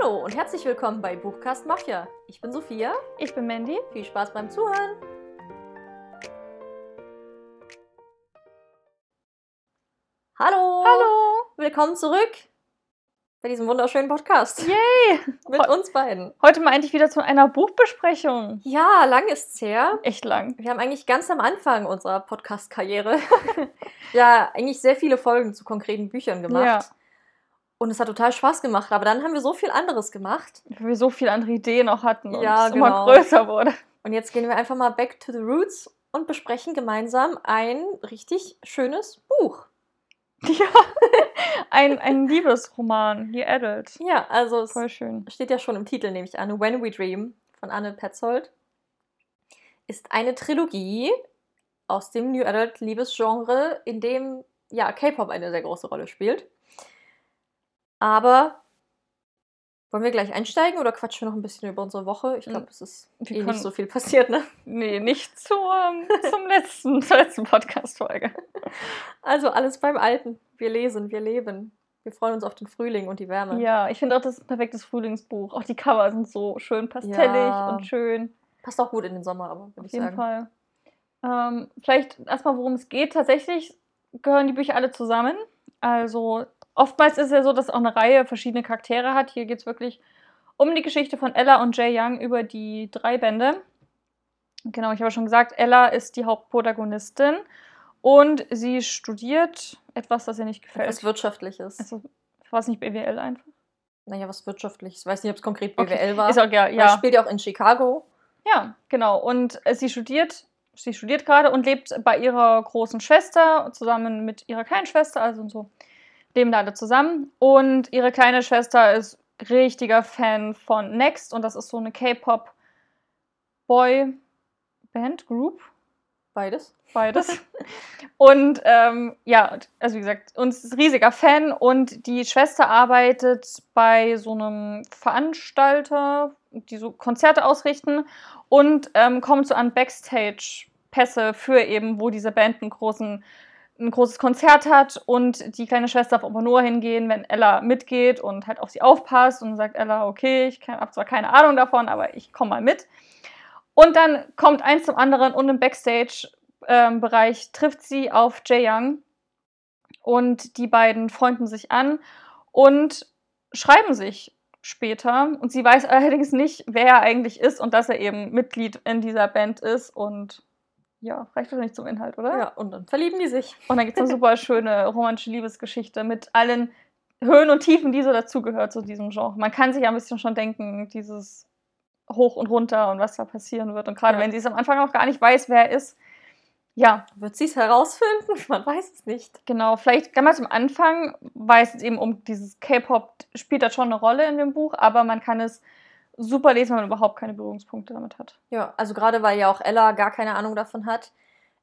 Hallo und herzlich willkommen bei Buchcast Mafia. Ich bin Sophia. Ich bin Mandy. Viel Spaß beim Zuhören. Hallo. Hallo. Willkommen zurück bei diesem wunderschönen Podcast Yay. mit uns beiden. Heute mal endlich wieder zu einer Buchbesprechung. Ja, lang ist's her. Echt lang. Wir haben eigentlich ganz am Anfang unserer Podcast-Karriere ja eigentlich sehr viele Folgen zu konkreten Büchern gemacht. Ja. Und es hat total Spaß gemacht. Aber dann haben wir so viel anderes gemacht. Weil wir so viele andere Ideen auch hatten und Ja, es immer genau. größer wurde. Und jetzt gehen wir einfach mal back to the roots und besprechen gemeinsam ein richtig schönes Buch. Ja. Ein, ein Liebesroman, die Adult. Ja, also es Voll schön. steht ja schon im Titel, nehme ich an. When We Dream von Anne Petzold ist eine Trilogie aus dem New Adult Liebesgenre, in dem ja K-Pop eine sehr große Rolle spielt. Aber wollen wir gleich einsteigen oder quatschen wir noch ein bisschen über unsere Woche? Ich glaube, es ist Wir eh nicht so viel passiert, ne? Nee, nicht zur, zum letzten, zur letzten Podcast-Folge. Also alles beim Alten. Wir lesen, wir leben. Wir freuen uns auf den Frühling und die Wärme. Ja, ich finde auch, das ist ein perfektes Frühlingsbuch. Auch die Cover sind so schön pastellig Ja. und schön. Passt auch gut in den Sommer, aber würde Auf ich jeden sagen. Fall. Ähm, vielleicht erstmal, worum es geht. Tatsächlich gehören die Bücher alle zusammen. Also oftmals ist es ja so, dass es auch eine Reihe verschiedene Charaktere hat. Hier geht es wirklich um die Geschichte von Ella und Jay Young über die drei Bände. Genau, ich habe schon gesagt, Ella ist die Hauptprotagonistin und sie studiert etwas, das ihr nicht gefällt. Etwas Wirtschaftliches. also, war es nicht BWL einfach? naja, was Wirtschaftliches. Ich weiß nicht, ob es konkret Okay. BWL war. Ist auch ja, ja. spielt ja auch in Chicago. Ja, genau. Und äh, sie studiert, sie studiert gerade und lebt bei ihrer großen Schwester zusammen mit ihrer kleinen Schwester, also so leben da alle zusammen. Und ihre kleine Schwester ist richtiger Fan von Next und das ist so eine K-Pop Boy Band Group, Beides. beides. und ähm, ja, also wie gesagt, uns ist riesiger Fan und die Schwester arbeitet bei so einem Veranstalter, die so Konzerte ausrichten und ähm, kommt so an Backstage-Pässe für eben, wo diese Band einen großen, ein großes Konzert hat und die kleine Schwester darf aber nur hingehen, wenn Ella mitgeht und halt auf sie aufpasst und sagt Ella, okay, ich habe zwar keine Ahnung davon, aber ich komme mal mit. Und dann kommt eins zum anderen und im Backstage-Bereich trifft sie auf Jae Young und die beiden freunden sich an und schreiben sich später. Und sie weiß allerdings nicht, wer er eigentlich ist und dass er eben Mitglied in dieser Band ist. Und ja, reicht nicht zum Inhalt, oder? Ja, und dann verlieben die sich. Und dann gibt es eine super schöne romantische Liebesgeschichte mit allen Höhen und Tiefen, die so dazugehört zu diesem Genre. Man kann sich ja ein bisschen schon denken, dieses Hoch und Runter und was da passieren wird. Und gerade Ja. wenn sie es am Anfang noch gar nicht weiß, wer er ist. Ja, Wird sie es herausfinden? Man weiß es nicht. genau. Vielleicht ganz am Anfang weiß es eben um dieses K-Pop, spielt das schon eine Rolle in dem Buch, aber man kann es super lesen, wenn man überhaupt keine Berührungspunkte damit hat. Ja, also gerade weil ja auch Ella gar keine Ahnung davon hat,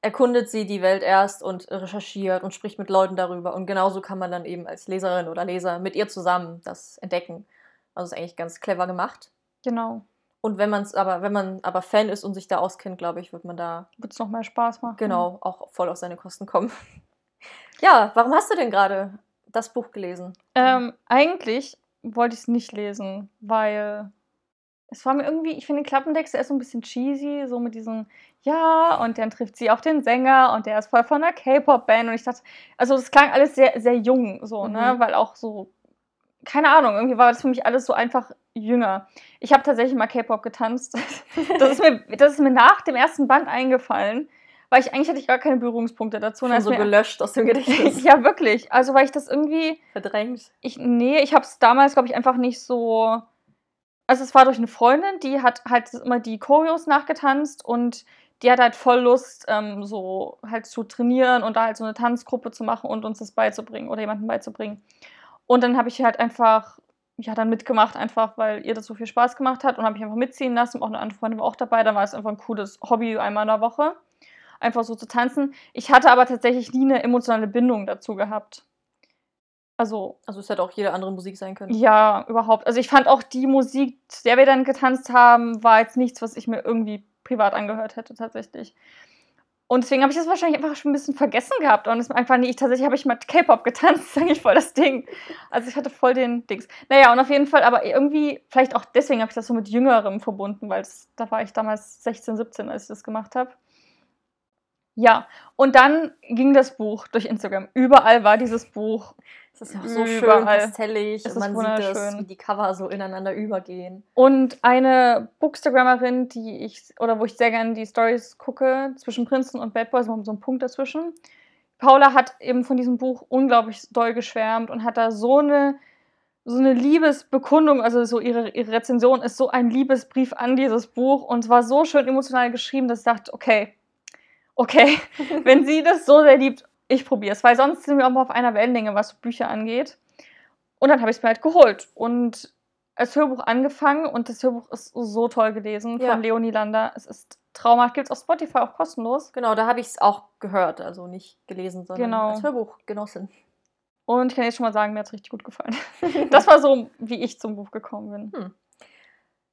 erkundet sie die Welt erst und recherchiert und spricht mit Leuten darüber. Und genauso kann man dann eben als Leserin oder Leser mit ihr zusammen das entdecken. Also ist eigentlich ganz clever gemacht. Genau. Und wenn man es aber, wenn man aber Fan ist und sich da auskennt, glaube ich, wird man da Wird es noch mehr Spaß machen. genau auch voll auf seine Kosten kommen. Ja, warum hast du denn gerade das Buch gelesen? Ähm, eigentlich wollte ich es nicht lesen, weil es war mir irgendwie, ich finde den Klappentext, der ist so ein bisschen cheesy, so mit diesem Ja, und dann trifft sie auf den Sänger und der ist voll von einer K-Pop-Band und ich dachte, also das klang alles sehr, sehr jung, so, ne, Mhm. weil auch so, keine Ahnung, irgendwie war das für mich alles so einfach jünger. Ich habe tatsächlich mal K-Pop getanzt. Das ist, mir, das ist mir nach dem ersten Band eingefallen, weil ich eigentlich hatte ich gar keine Berührungspunkte dazu. Schon so mir- gelöscht aus dem Gedächtnis. ja, wirklich. Also, weil ich das irgendwie, Verdrängt. ich, nee, ich habe es damals, glaube ich, einfach nicht so. Also es war durch eine Freundin, die hat halt immer die Choreos nachgetanzt und die hat halt voll Lust, ähm, so halt zu trainieren und da halt so eine Tanzgruppe zu machen und uns das beizubringen oder jemandem beizubringen. Und dann habe ich halt einfach, ja, dann mitgemacht, einfach weil ihr das so viel Spaß gemacht hat und habe ich einfach mitziehen lassen. Auch eine andere Freundin war auch dabei, dann war es einfach ein cooles Hobby einmal in der Woche, einfach so zu tanzen. Ich hatte aber tatsächlich nie eine emotionale Bindung dazu gehabt. Also Also es hätte auch jede andere Musik sein können. ja, überhaupt. Also ich fand auch die Musik, zu der wir dann getanzt haben, war jetzt nichts, was ich mir irgendwie privat angehört hätte tatsächlich. Und deswegen habe ich das wahrscheinlich einfach schon ein bisschen vergessen gehabt. Und es einfach nicht, tatsächlich habe ich mal K-Pop getanzt, ist eigentlich voll das Ding. Also ich hatte voll den Dings. Naja, und auf jeden Fall, aber irgendwie, vielleicht auch deswegen habe ich das so mit Jüngerem verbunden, weil das, da war ich damals 16, 17, als ich das gemacht habe. Ja, und dann ging das Buch durch Instagram. Überall war dieses Buch. Es ist ja auch so schön Überall. pastellig Es und man sieht das, wie die Cover so ineinander übergehen. Und eine Bookstagrammerin, die ich, oder wo ich sehr gerne die Stories gucke, zwischen Prinzen und Bad Boys, wir haben so einen Punkt dazwischen. Paula hat eben von diesem Buch unglaublich doll geschwärmt und hat da so eine, so eine Liebesbekundung, also so ihre, ihre Rezension ist so ein Liebesbrief an dieses Buch und es war so schön emotional geschrieben, dass ich dachte, okay, okay, wenn sie das so sehr liebt, ich probiere es, weil sonst sind wir auch mal auf einer Wellenlänge, was Bücher angeht. Und dann habe ich es mir halt geholt und als Hörbuch angefangen und das Hörbuch ist so toll gelesen Ja. von Leonie Lander. Es ist traumhaft, gibt es auf Spotify auch kostenlos. Genau, da habe ich es auch gehört, also nicht gelesen, sondern Genau. als Hörbuch genossen. Und ich kann jetzt schon mal sagen, mir hat es richtig gut gefallen. Das war so, wie ich zum Buch gekommen bin.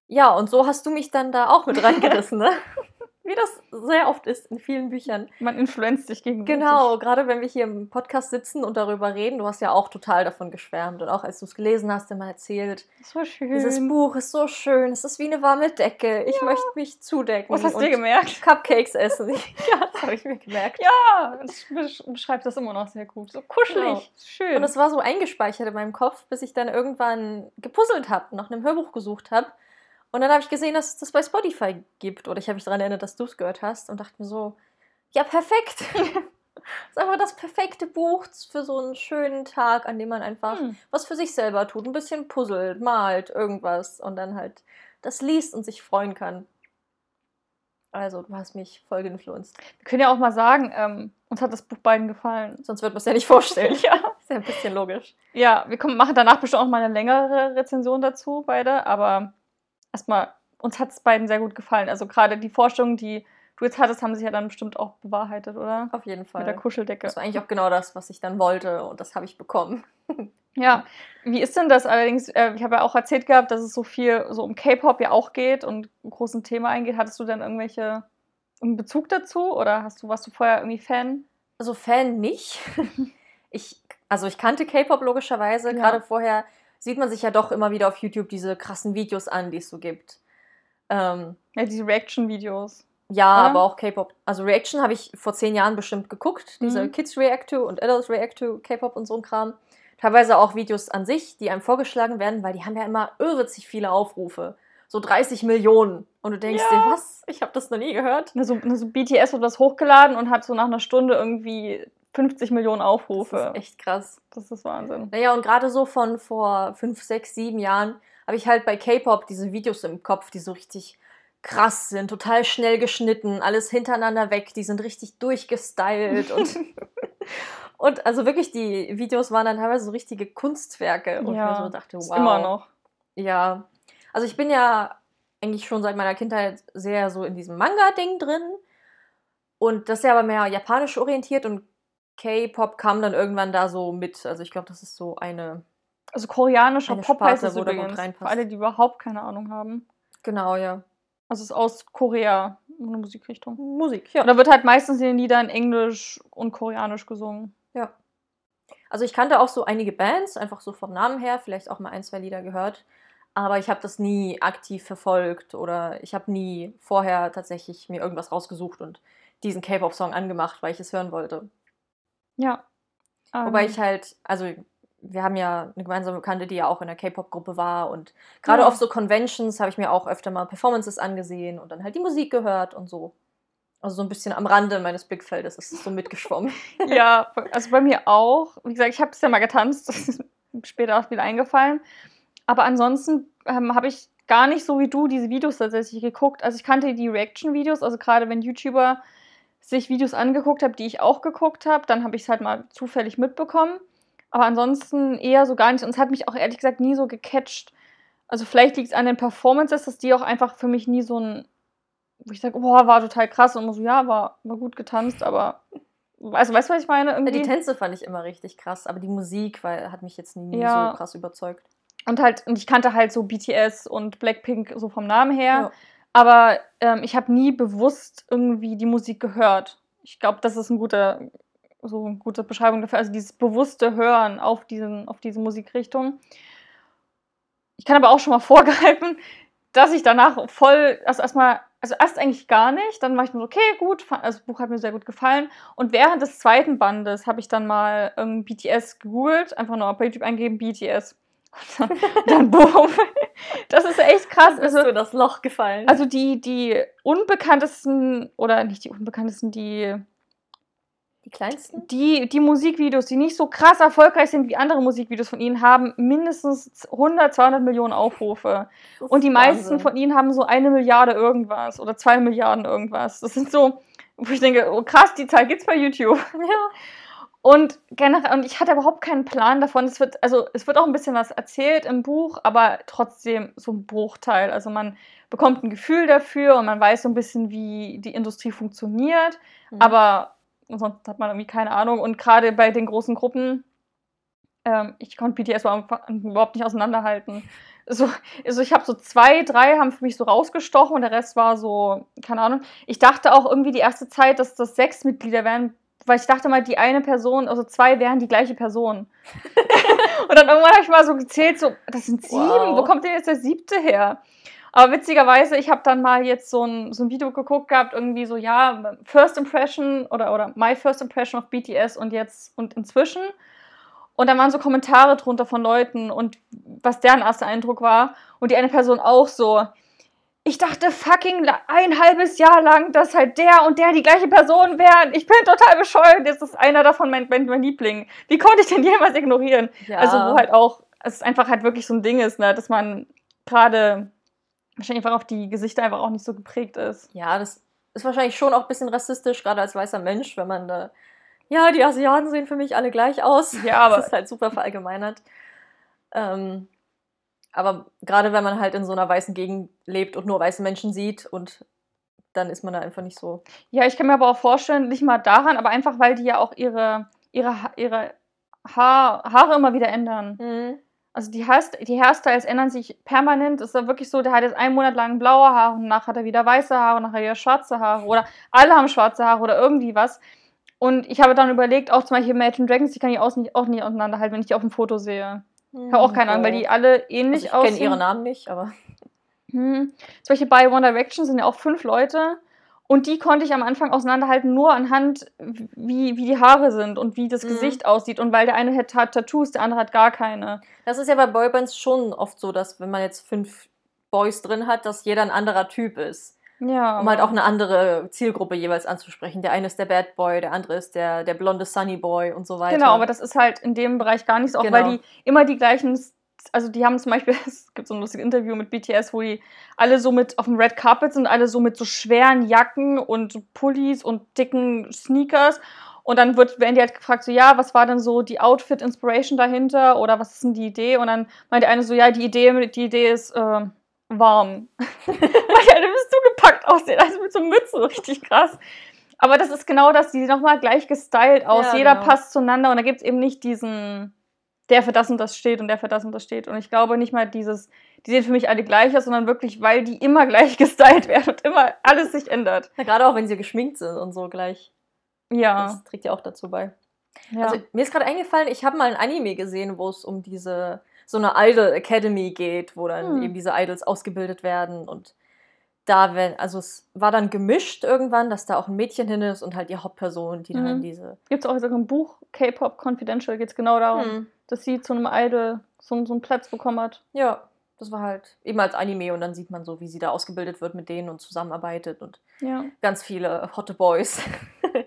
Ja, und so hast du mich dann da auch mit reingerissen, ne? Wie das sehr oft ist in vielen Büchern. Man influenzt sich gegenseitig. Genau, gerade wenn wir hier im Podcast sitzen und darüber reden, du hast ja auch total davon geschwärmt und auch als du es gelesen hast, immer erzählt, So schön. dieses Buch ist so schön, es ist wie eine warme Decke, ich möchte mich zudecken Was hast du dir gemerkt? Cupcakes essen. ja, das habe ich mir gemerkt. Ja, das besch- beschreibt das immer noch sehr gut. So kuschelig, Genau. schön. Und es war so eingespeichert in meinem Kopf, bis ich dann irgendwann gepuzzelt habe, nach einem Hörbuch gesucht habe. Und dann habe ich gesehen, dass es das bei Spotify gibt. Oder ich habe mich daran erinnert, dass du es gehört hast und dachte mir so, ja, perfekt. das ist einfach das perfekte Buch für so einen schönen Tag, an dem man einfach Hm. was für sich selber tut. Ein bisschen puzzelt, malt, irgendwas. Und dann halt das liest und sich freuen kann. Also, du hast mich voll geinfluenced. Wir können ja auch mal sagen, ähm, uns hat das Buch beiden gefallen. Sonst wird man es ja nicht vorstellen. Ja. Ist ja ein bisschen logisch. Ja, wir kommen, machen danach bestimmt auch mal eine längere Rezension dazu, beide. Aber erstmal, uns hat es beiden sehr gut gefallen. Also gerade die Vorstellungen, die du jetzt hattest, haben sich ja dann bestimmt auch bewahrheitet, oder? Auf jeden Fall. Mit der Kuscheldecke. Das war eigentlich auch genau das, was ich dann wollte und das habe ich bekommen. Ja, wie ist denn das allerdings? Äh, ich habe ja auch erzählt gehabt, dass es so viel so um K-Pop ja auch geht und ein großes Thema eingeht. Hattest du denn irgendwelche einen Bezug dazu oder hast du warst du vorher irgendwie Fan? Also Fan nicht. Ich, also ich kannte K-Pop logischerweise. Ja. Gerade vorher sieht man sich ja doch immer wieder auf YouTube diese krassen Videos an, die es so gibt. Ähm, Ja, diese Reaction-Videos. ja, Oder? aber auch K-Pop. Also Reaction habe ich vor zehn Jahren bestimmt geguckt. Diese Mhm. Kids React to und Adults React to K-Pop und so ein Kram. Teilweise auch Videos an sich, die einem vorgeschlagen werden, weil die haben ja immer irrwitzig viele Aufrufe. So 30 Millionen. Und du denkst Ja. dir, was? Ich habe das noch nie gehört. Also, also BTS wird was hochgeladen und hat so nach einer Stunde irgendwie 50 Millionen Das Aufrufe. ist echt krass. Das ist Wahnsinn. Naja, und gerade so von vor fünf, sechs, sieben Jahren habe ich halt bei K-Pop diese Videos im Kopf, die so richtig krass sind, total schnell geschnitten, alles hintereinander weg, die sind richtig durchgestylt und, und also wirklich, die Videos waren dann teilweise so richtige Kunstwerke und Ja, ich mir so dachte, wow. immer noch. Ja, also ich bin ja eigentlich schon seit meiner Kindheit sehr so in diesem Manga-Ding drin. Und das ist ja aber mehr japanisch orientiert und K-Pop kam dann irgendwann da so mit. Also ich glaube, das ist so eine. Also koreanischer Eine Pop Sparte, heißt es wo da gut übrigens. Für alle, die überhaupt keine Ahnung haben. Genau, ja. Also es ist aus Korea, eine Musikrichtung. Musik, ja. Und da wird halt meistens in den Liedern Englisch und Koreanisch gesungen. ja. Also ich kannte auch so einige Bands, einfach so vom Namen her, vielleicht auch mal ein, zwei Lieder gehört. Aber ich habe das nie aktiv verfolgt oder ich habe nie vorher tatsächlich mir irgendwas rausgesucht und diesen K-Pop-Song angemacht, weil ich es hören wollte. Ja. Wobei Ähm, ich halt, also wir haben ja eine gemeinsame Bekannte, die ja auch in der K-Pop-Gruppe war und gerade Ja. auf so Conventions habe ich mir auch öfter mal Performances angesehen und dann halt die Musik gehört und so. Also so ein bisschen am Rande meines Blickfeldes ist es so mitgeschwommen. Ja, also bei mir auch. Wie gesagt, ich habe es ja mal getanzt, das ist mir später auch wieder eingefallen. Aber ansonsten ähm, habe ich gar nicht so wie du diese Videos tatsächlich geguckt. Also ich kannte die Reaction-Videos, also gerade wenn YouTuber sich Videos angeguckt haben, die ich auch geguckt habe, dann habe ich es halt mal zufällig mitbekommen. Aber ansonsten eher so gar nicht. Und es hat mich auch ehrlich gesagt nie so gecatcht. Also vielleicht liegt es an den Performances, dass die auch einfach für mich nie so ein, wo ich sage, boah, war total krass. Und immer so, ja, war, war gut getanzt, aber also weißt du, was ich meine? Irgendwie. Die Tänze fand ich immer richtig krass, aber die Musik weil, hat mich jetzt nie, nie Ja. so krass überzeugt. Und halt, und ich kannte halt so BTS und Blackpink so vom Namen her. Ja. Aber ähm, ich habe nie bewusst irgendwie die Musik gehört. ich glaube, das ist ein guter, so eine gute Beschreibung dafür. Also dieses bewusste Hören auf, diesen, auf diese Musikrichtung. Ich kann aber auch schon mal vorgreifen, dass ich danach voll, also erstmal, also erst eigentlich gar nicht, dann war ich mir so, okay, gut, also das Buch hat mir sehr gut gefallen. Und während des zweiten Bandes habe ich dann mal ähm, BTS gegoogelt, einfach nur auf YouTube eingeben, BTS. Und dann, dann boom. Das ist echt krass. Ist Also, du das Loch gefallen? also die, die unbekanntesten, oder nicht die unbekanntesten, die die kleinsten? die, die Musikvideos, die nicht so krass erfolgreich sind wie andere Musikvideos von ihnen, haben mindestens 100, 200 Millionen Aufrufe. Und die ist meisten Wahnsinn. von ihnen haben so eine Milliarde irgendwas oder zwei Milliarden irgendwas. Das sind so, wo ich denke, oh krass, die Zahl gibt's bei YouTube. Ja. Und generell, und ich hatte überhaupt keinen Plan davon. Es wird, also es wird auch ein bisschen was erzählt im Buch, aber trotzdem so ein Bruchteil. Also man bekommt ein Gefühl dafür und man weiß so ein bisschen, wie die Industrie funktioniert. Mhm. Aber sonst hat man irgendwie keine Ahnung. Und gerade bei den großen Gruppen, ähm, ich konnte BTS überhaupt überhaupt nicht auseinanderhalten. So, also ich habe so zwei, drei haben für mich so rausgestochen und der Rest war so, keine Ahnung. Ich dachte auch irgendwie die erste Zeit, dass das sechs Mitglieder wären, weil ich dachte mal, die eine Person, also zwei wären die gleiche Person. und dann irgendwann habe ich mal so gezählt, so, das sind sieben, Wow. wo kommt denn jetzt der siebte her? Aber witzigerweise, ich habe dann mal jetzt so ein, so ein Video geguckt gehabt, irgendwie so, ja, First Impression oder, oder My First Impression of BTS und jetzt und inzwischen. Und dann waren so Kommentare drunter von Leuten und was deren erster Eindruck war. Und die eine Person auch so, ich dachte fucking ein halbes Jahr lang, dass halt der und der die gleiche Person wären. Ich bin total bescheuert. Jetzt ist einer davon mein, mein, mein Liebling. Wie konnte ich denn jemals ignorieren? ja. Also wo halt auch, es einfach halt wirklich so ein Ding ist, ne, dass man gerade wahrscheinlich einfach auf die Gesichter einfach auch nicht so geprägt ist. Ja, das ist wahrscheinlich schon auch ein bisschen rassistisch, gerade als weißer Mensch, wenn man da. Ja, die Asiaten sehen für mich alle gleich aus. Ja, aber- Das ist halt super verallgemeinert. Ähm, aber gerade wenn man halt in so einer weißen Gegend lebt und nur weiße Menschen sieht und dann ist man da einfach nicht so. Ja, ich kann mir aber auch vorstellen, nicht mal daran, aber einfach, weil die ja auch ihre, ihre, ihre Haar, Haare immer wieder ändern. Also die, Haarst die Hairstyles ändern sich permanent. Es ist ja wirklich so, der hat jetzt einen Monat lang blaue Haare und danach hat er wieder weiße Haare und nachher wieder schwarze Haare oder alle haben schwarze Haare oder irgendwie was. Und ich habe dann überlegt, auch zum Beispiel Imagine Dragons, die kann ich auch nicht, auch nicht auseinanderhalten, wenn ich die auf dem Foto sehe. Ich habe auch keine Ahnung, weil die alle also ähnlich ich aussehen. kenne ihre Namen nicht, aber. Hm. Zum Beispiel bei One Direction sind ja auch fünf Leute und die konnte ich am Anfang auseinanderhalten, nur anhand, wie, wie die Haare sind und wie das Mhm. Gesicht aussieht. Und weil der eine hat Tattoos, der andere hat gar keine. Das ist ja bei Boybands schon oft so, dass wenn man jetzt fünf Boys drin hat, dass jeder ein anderer Typ ist. Ja. Um halt auch eine andere Zielgruppe jeweils anzusprechen. Der eine ist der Bad Boy, der andere ist der, der blonde Sunny Boy und so weiter. Genau, aber das ist halt in dem Bereich gar nicht so, auch Genau. weil die immer die gleichen, also die haben zum Beispiel, es gibt so ein lustiges Interview mit BTS, wo die alle so mit auf dem Red Carpet sind, alle so mit so schweren Jacken und Pullis und dicken Sneakers. Und dann wird, werden die halt gefragt, so, ja, was war denn so die Outfit-Inspiration dahinter oder was ist denn die Idee? Und dann meint der eine so, ja, die Idee, die Idee ist äh, warm. Weil die gepackt aussehen, also mit so Mützen, richtig krass. Aber das ist genau das, die sehen nochmal gleich gestylt aus. Ja, Jeder genau. passt zueinander und da gibt es eben nicht diesen, der für das und das steht und der für das und das steht. Und ich glaube nicht mal dieses, die sehen für mich alle gleich aus, sondern wirklich, weil die immer gleich gestylt werden und immer alles sich ändert. Ja, gerade auch wenn sie geschminkt sind und so gleich. Ja. Das trägt ja auch dazu bei. ja. Also mir ist gerade eingefallen, ich habe mal ein Anime gesehen, wo es um diese so eine Idol Academy geht, wo dann Hm. eben diese Idols ausgebildet werden und da wenn also es war dann gemischt irgendwann, dass da auch ein Mädchen hin ist und halt die Hauptperson, die dann Mhm. diese Gibt es auch sogar ein Buch, K-Pop Confidential, geht es genau darum, Hm, dass sie zu einem Idol so, so einen Platz bekommen hat. ja, das war halt eben als Anime und dann sieht man so, wie sie da ausgebildet wird mit denen und zusammenarbeitet und Ja. ganz viele hotte Boys.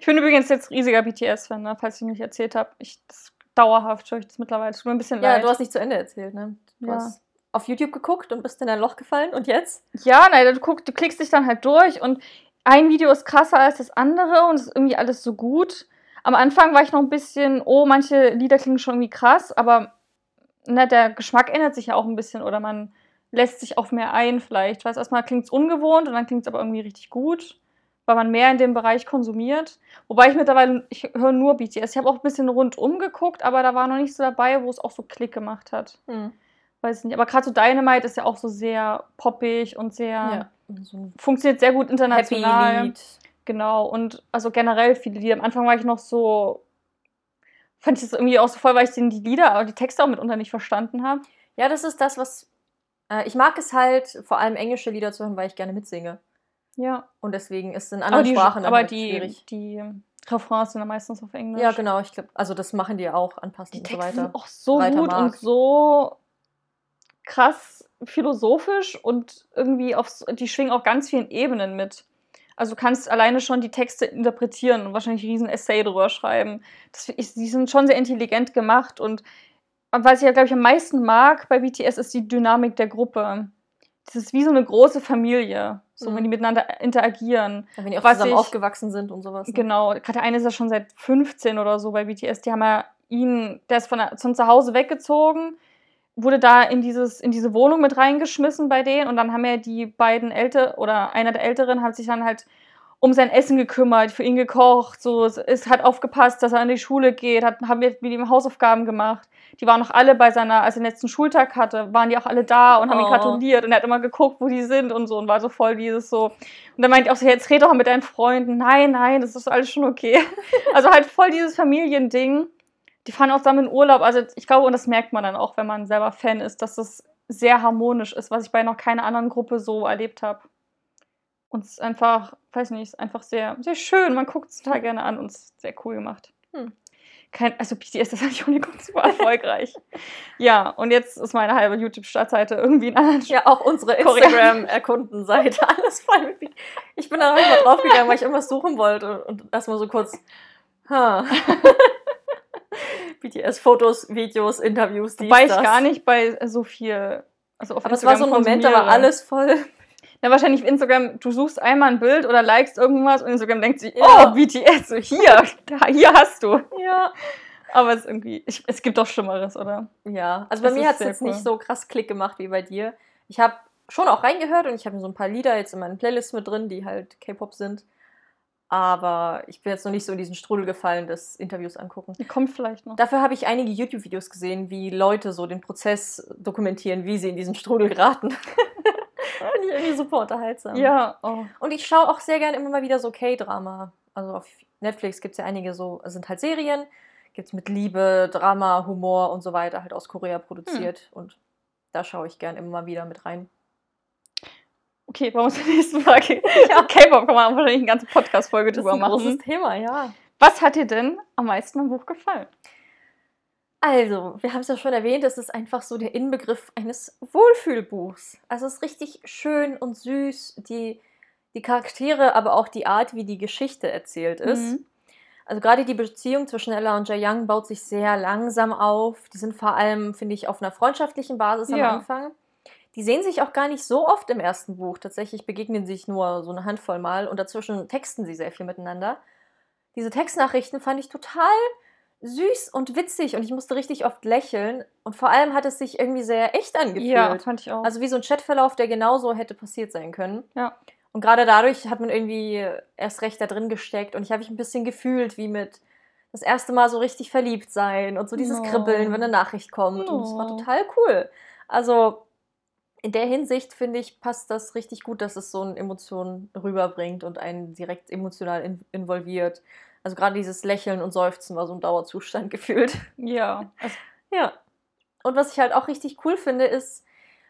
Ich bin übrigens jetzt riesiger BTS-Fan, ne, falls ich nicht erzählt habe. Ich das dauerhaft höre ich das mittlerweile. Tut mir ein bisschen Ja, leid. du hast nicht zu Ende erzählt, ne? Du Ja. hast auf YouTube geguckt und bist in ein Loch gefallen und jetzt? Ja, nein, du, guck, du klickst dich dann halt durch und ein Video ist krasser als das andere und es ist irgendwie alles so gut. Am Anfang war ich noch ein bisschen, oh, manche Lieder klingen schon irgendwie krass, aber ne, der Geschmack ändert sich ja auch ein bisschen oder man lässt sich auf mehr ein vielleicht. Weißt erstmal klingt es ungewohnt und dann klingt es aber irgendwie richtig gut, weil man mehr in dem Bereich konsumiert. Wobei ich mittlerweile, ich höre nur BTS. Ich habe auch ein bisschen rundum geguckt, aber da war noch nicht so dabei, wo es auch so Klick gemacht hat. Hm. Weiß ich nicht. Aber gerade so Dynamite ist ja auch so sehr poppig und sehr Ja. So funktioniert sehr gut Happy international. Lied. Genau, und also generell viele Lieder. Am Anfang war ich noch so, fand ich das irgendwie auch so voll, weil ich den, die Lieder, aber die Texte auch mitunter nicht verstanden habe. Ja, das ist das, was. Äh, ich mag es halt, vor allem englische Lieder zu hören, weil ich gerne mitsinge. Ja. Und deswegen ist es in Aber anderen die, Sprachen aber halt die, schwierig. die Refrains sind dann meistens auf Englisch. Ja, genau, ich glaube, also das machen die auch anpassen Die und so weiter. sind auch so gut mag. und so krass philosophisch und irgendwie auf, die schwingen auf ganz vielen Ebenen mit. Also du kannst alleine schon die Texte interpretieren und wahrscheinlich einen riesen Essay drüber schreiben. Das, ist, die sind schon sehr intelligent gemacht und was ich ja, glaube ich, am meisten mag bei BTS ist die Dynamik der Gruppe. Das ist wie so eine große Familie, so Mhm. wenn die miteinander interagieren. Ja, wenn die auch was zusammen ich- aufgewachsen sind und sowas. ne? Genau, gerade der eine ist ja schon seit 15 oder so bei BTS. Die haben ja ihn, der ist von, von zu Hause weggezogen, wurde da in, dieses, in diese Wohnung mit reingeschmissen bei denen und dann haben ja die beiden Älter oder einer der Älteren hat sich dann halt um sein Essen gekümmert, für ihn gekocht, so ist hat aufgepasst, dass er an die Schule geht, hat, haben wir mit ihm Hausaufgaben gemacht. Die waren noch alle bei seiner, als er den letzten Schultag hatte, waren die auch alle da und haben ihm Oh. gratuliert und er hat immer geguckt, wo die sind und so und war so voll dieses so. Und dann meinte ich auch so, jetzt red doch mal mit deinen Freunden. Nein, nein, das ist alles schon okay. Also halt voll dieses Familiending. Die fahren auch zusammen in Urlaub. Also ich glaube, und das merkt man dann auch, wenn man selber Fan ist, dass das sehr harmonisch ist, was ich bei noch keiner anderen Gruppe so erlebt habe. Und es ist einfach, weiß nicht, ist einfach sehr, sehr schön. Man guckt es total gerne an und es ist sehr cool gemacht. Hm. Kein, also BTS ist eigentlich ohne Grund super erfolgreich. ja, und jetzt ist meine halbe YouTube-Startseite irgendwie in anderen Ja, auch unsere Instagram-Erkundenseite, alles voll mit. Bi- Ich bin da mal draufgegangen, weil ich irgendwas suchen wollte und erstmal so kurz. Ha. BTS-Fotos, Videos, Interviews, dies, Wobei ich das. gar nicht bei so viel. Also auf Aber es war so ein Moment, da war alles voll. Na, wahrscheinlich auf Instagram, du suchst einmal ein Bild oder likest irgendwas und Instagram denkt sich, Ja. oh, BTS, so hier, da, hier hast du. Ja. Aber es ist irgendwie, ich, es gibt doch Schlimmeres, oder? Ja, also bei Das mir hat es jetzt cool. nicht so krass Klick gemacht wie bei dir. Ich habe schon auch reingehört und ich habe so ein paar Lieder jetzt in meinen Playlists mit drin, die halt K-Pop sind. Aber ich bin jetzt noch nicht so in diesen Strudel gefallen, des Interviews angucken. Die kommt vielleicht noch. Dafür habe ich einige YouTube-Videos gesehen, wie Leute so den Prozess dokumentieren, wie sie in diesen Strudel geraten. Finde ich irgendwie super unterhaltsam. Ja, oh. Und ich schaue auch sehr gerne immer mal wieder so K-Drama. Also auf Netflix gibt es ja einige so, es sind halt Serien, gibt es mit Liebe, Drama, Humor und so weiter, halt aus Korea produziert. Hm. Und da schaue ich gerne immer mal wieder mit rein. Okay, uns zur nächsten Frage. Ja, K-Pop kann man wahrscheinlich eine ganze Podcast-Folge Das ist drüber ein großes machen. Thema, ja. Was hat dir denn am meisten am Buch gefallen? Also, wir haben es ja schon erwähnt, es ist einfach so der Inbegriff eines Wohlfühlbuchs. Also es ist richtig schön und süß, die, die Charaktere, aber auch die Art, wie die Geschichte erzählt ist. Mhm. Also gerade die Beziehung zwischen Ella und Jae Young baut sich sehr langsam auf. Die sind vor allem, finde ich, auf einer freundschaftlichen Basis am Ja. Anfang. Die sehen sich auch gar nicht so oft im ersten Buch. Tatsächlich begegnen sich nur so eine Handvoll Mal und dazwischen texten sie sehr viel miteinander. Diese Textnachrichten fand ich total süß und witzig und ich musste richtig oft lächeln. Und vor allem hat es sich irgendwie sehr echt angefühlt. Ja, fand ich auch. Also wie so ein Chatverlauf, der genauso hätte passiert sein können. Ja. Und gerade dadurch hat man irgendwie erst recht da drin gesteckt und ich habe mich ein bisschen gefühlt wie mit das erste Mal so richtig verliebt sein und so dieses No. Kribbeln, wenn eine Nachricht kommt. Und es war No. total cool. Also in der Hinsicht finde ich, passt das richtig gut, dass es so eine Emotion rüberbringt und einen direkt emotional in involviert. Also gerade dieses Lächeln und Seufzen war so ein Dauerzustand gefühlt. ja. Also, Ja. Und was ich halt auch richtig cool finde, ist,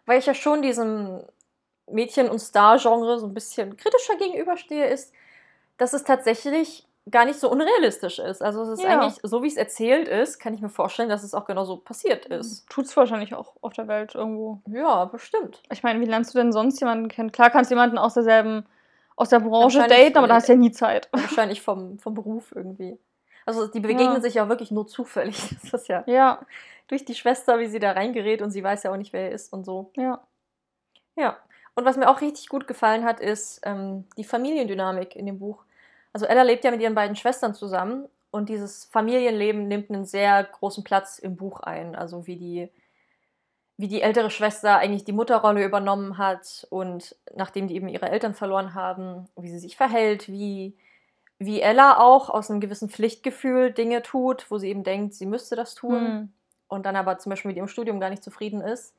weil ich ja schon diesem Mädchen- und Star-Genre so ein bisschen kritischer gegenüberstehe, ist, dass es tatsächlich gar nicht so unrealistisch ist. Also es ist Ja. eigentlich, so wie es erzählt ist, kann ich mir vorstellen, dass es auch genauso passiert ist. tut's wahrscheinlich auch auf der Welt irgendwo. Ja, bestimmt. Ich meine, wie lernst du denn sonst jemanden kennen? Klar kannst du jemanden aus derselben, aus der Branche daten, aber da hast du ja nie Zeit. Wahrscheinlich vom, vom Beruf irgendwie. Also die begegnen Ja. sich ja wirklich nur zufällig. Das ist ja Ja, durch die Schwester, wie sie da reingerät und sie weiß ja auch nicht, wer er ist und so. ja. Ja, und was mir auch richtig gut gefallen hat, ist ähm, die Familiendynamik in dem Buch. Also Ella lebt ja mit ihren beiden Schwestern zusammen und dieses Familienleben nimmt einen sehr großen Platz im Buch ein. Also wie die, wie die ältere Schwester eigentlich die Mutterrolle übernommen hat und nachdem die eben ihre Eltern verloren haben, wie sie sich verhält, wie, wie Ella auch aus einem gewissen Pflichtgefühl Dinge tut, wo sie eben denkt, sie müsste das tun Hm. und dann aber zum Beispiel mit ihrem Studium gar nicht zufrieden ist.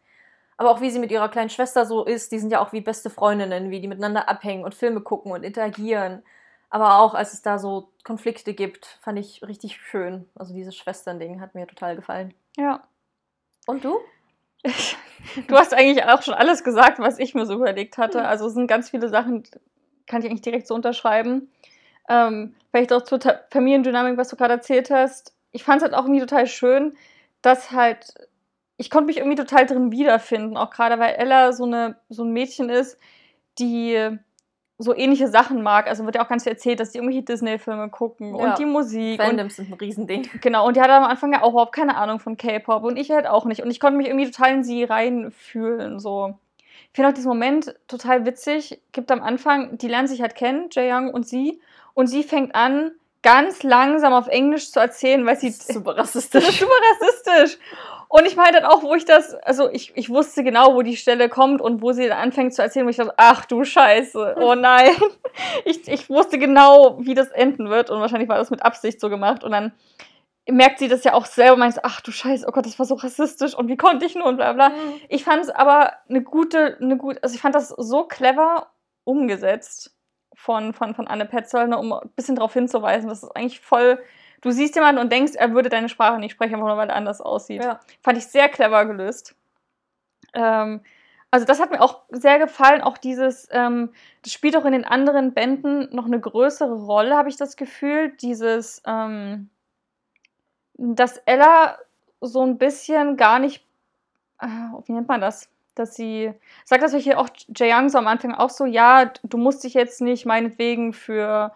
Aber auch wie sie mit ihrer kleinen Schwester so ist, die sind ja auch wie beste Freundinnen, wie die miteinander abhängen und Filme gucken und interagieren. Aber auch, als es da so Konflikte gibt, fand ich richtig schön. Also dieses Schwesternding hat mir total gefallen. Ja. Und du? du hast eigentlich auch schon alles gesagt, was ich mir so überlegt hatte. Also es sind ganz viele Sachen, kann ich eigentlich direkt so unterschreiben. Ähm, vielleicht auch zur Ta Familiendynamik, was du gerade erzählt hast. Ich fand es halt auch irgendwie total schön, dass halt, ich konnte mich irgendwie total drin wiederfinden, auch gerade weil Ella so, eine, so ein Mädchen ist, die so ähnliche Sachen mag. Also wird ja auch ganz viel erzählt, dass die irgendwelche Disney-Filme gucken ja. und die Musik. Fandoms sind ein Riesending. Genau, und die hat am Anfang ja auch überhaupt keine Ahnung von K-Pop und ich halt auch nicht. Und ich konnte mich irgendwie total in sie reinfühlen. So. Ich finde auch diesen Moment total witzig. Gibt am Anfang, die lernen sich halt kennen, Jae-Young und sie. Und sie fängt an, ganz langsam auf Englisch zu erzählen, weil sie. Super rassistisch. super rassistisch. Und ich meine dann auch, wo ich das, also ich, ich wusste genau, wo die Stelle kommt und wo sie dann anfängt zu erzählen, wo ich dachte, ach du Scheiße, oh nein. Ich, ich wusste genau, wie das enden wird und wahrscheinlich war das mit Absicht so gemacht. Und dann merkt sie das ja auch selber und meint, ach du Scheiße, oh Gott, das war so rassistisch und wie konnte ich nur und bla bla. Mhm. Ich fand es aber eine gute, eine gute, also ich fand das so clever umgesetzt von, von, von Anne Petzold, um ein bisschen darauf hinzuweisen, dass es eigentlich voll du siehst jemanden und denkst, er würde deine Sprache nicht sprechen, einfach nur weil er anders aussieht. Ja. Fand ich sehr clever gelöst. Ähm, also das hat mir auch sehr gefallen, auch dieses, ähm, das spielt auch in den anderen Bänden noch eine größere Rolle, habe ich das Gefühl, dieses, ähm, dass Ella so ein bisschen gar nicht, äh, wie nennt man das? Dass sie, sagt das hier auch Jae so am Anfang auch so, ja, du musst dich jetzt nicht meinetwegen für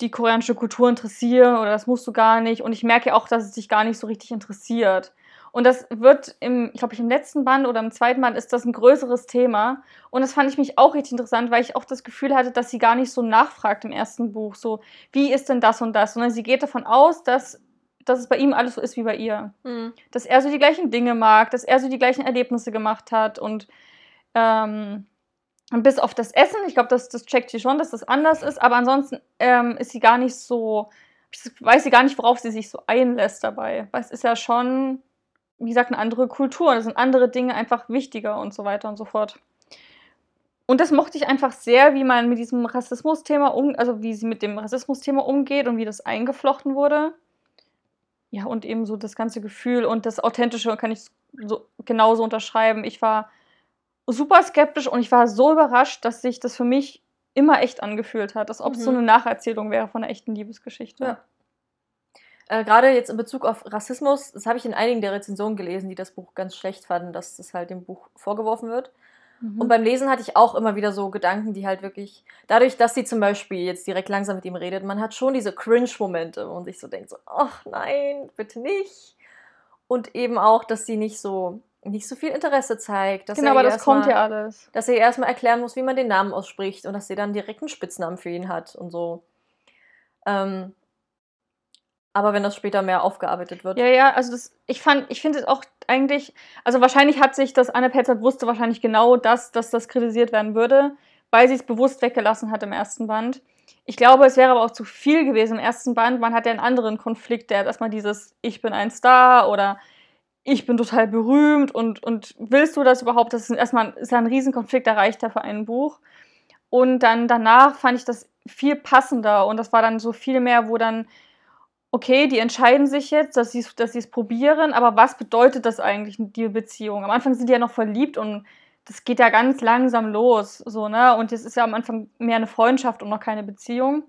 die koreanische Kultur interessieren oder das musst du gar nicht. Und ich merke auch, dass es dich gar nicht so richtig interessiert. Und das wird im, ich glaube, im letzten Band oder im zweiten Band ist das ein größeres Thema. Und das fand ich mich auch richtig interessant, weil ich auch das Gefühl hatte, dass sie gar nicht so nachfragt im ersten Buch, so, wie ist denn das und das? Sondern sie geht davon aus, dass, dass es bei ihm alles so ist wie bei ihr. Mhm. Dass er so die gleichen Dinge mag, dass er so die gleichen Erlebnisse gemacht hat und ähm, bis auf das Essen, ich glaube, das, das checkt sie schon, dass das anders ist, aber ansonsten ähm, ist sie gar nicht so, weiß sie gar nicht, worauf sie sich so einlässt dabei. Weil es ist ja schon, wie gesagt, eine andere Kultur, da sind andere Dinge einfach wichtiger und so weiter und so fort. Und das mochte ich einfach sehr, wie man mit diesem Rassismus-Thema um, also wie sie mit dem Rassismus-Thema umgeht und wie das eingeflochten wurde. Ja, und eben so das ganze Gefühl und das Authentische kann ich so genauso unterschreiben. Ich war super skeptisch und ich war so überrascht, dass sich das für mich immer echt angefühlt hat, als ob es mhm. so eine Nacherzählung wäre von einer echten Liebesgeschichte. Ja. Äh, Gerade jetzt in Bezug auf Rassismus, das habe ich in einigen der Rezensionen gelesen, die das Buch ganz schlecht fanden, dass das halt dem Buch vorgeworfen wird. Mhm. Und beim Lesen hatte ich auch immer wieder so Gedanken, die halt wirklich, dadurch, dass sie zum Beispiel jetzt direkt langsam mit ihm redet, man hat schon diese Cringe-Momente und sich so denkt, so, ach nein, bitte nicht. Und eben auch, dass sie nicht so nicht so viel Interesse zeigt. genau, aber das kommt ja alles. Dass er erstmal erklären muss, wie man den Namen ausspricht und dass sie dann direkt einen Spitznamen für ihn hat und so. Ähm, aber wenn das später mehr aufgearbeitet wird. Ja, ja, also das, ich fand, ich finde es auch eigentlich, also wahrscheinlich hat sich das Anne Petzold wusste wahrscheinlich genau das, dass das kritisiert werden würde, weil sie es bewusst weggelassen hat im ersten Band. Ich glaube, es wäre aber auch zu viel gewesen im ersten Band. Man hat ja einen anderen Konflikt, der erstmal dieses Ich bin ein Star oder ich bin total berühmt und, und willst du das überhaupt? Das ist erstmal ist ein Riesenkonflikt erreicht da für ein Buch. Und dann danach fand ich das viel passender und das war dann so viel mehr, wo dann, okay, die entscheiden sich jetzt, dass sie dass es probieren, aber was bedeutet das eigentlich, die Beziehung? Am Anfang sind die ja noch verliebt und das geht ja ganz langsam los, so, ne? Und es ist ja am Anfang mehr eine Freundschaft und noch keine Beziehung.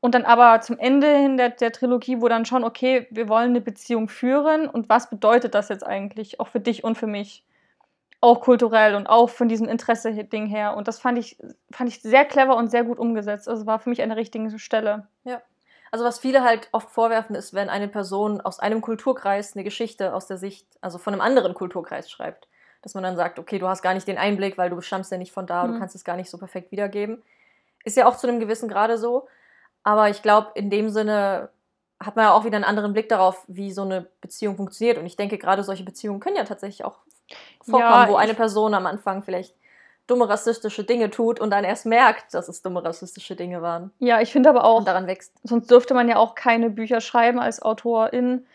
Und dann aber zum Ende hin der, der Trilogie, wo dann schon, okay, wir wollen eine Beziehung führen und was bedeutet das jetzt eigentlich, auch für dich und für mich? Auch kulturell und auch von diesem Interesse-Ding her. Und das fand ich, fand ich sehr clever und sehr gut umgesetzt. Also war für mich eine richtige Stelle. Ja. Also was viele halt oft vorwerfen, ist, wenn eine Person aus einem Kulturkreis eine Geschichte aus der Sicht, also von einem anderen Kulturkreis schreibt. Dass man dann sagt, okay, du hast gar nicht den Einblick, weil du stammst ja nicht von da, mhm. du kannst es gar nicht so perfekt wiedergeben. Ist ja auch zu einem gewissen Grade so. Aber ich glaube, in dem Sinne hat man ja auch wieder einen anderen Blick darauf, wie so eine Beziehung funktioniert. Und ich denke, gerade solche Beziehungen können ja tatsächlich auch vorkommen, ja, wo eine Person am Anfang vielleicht dumme rassistische Dinge tut und dann erst merkt, dass es dumme rassistische Dinge waren. Ja, ich finde aber auch, und daran wächst. sonst dürfte man ja auch keine Bücher schreiben als Autorin.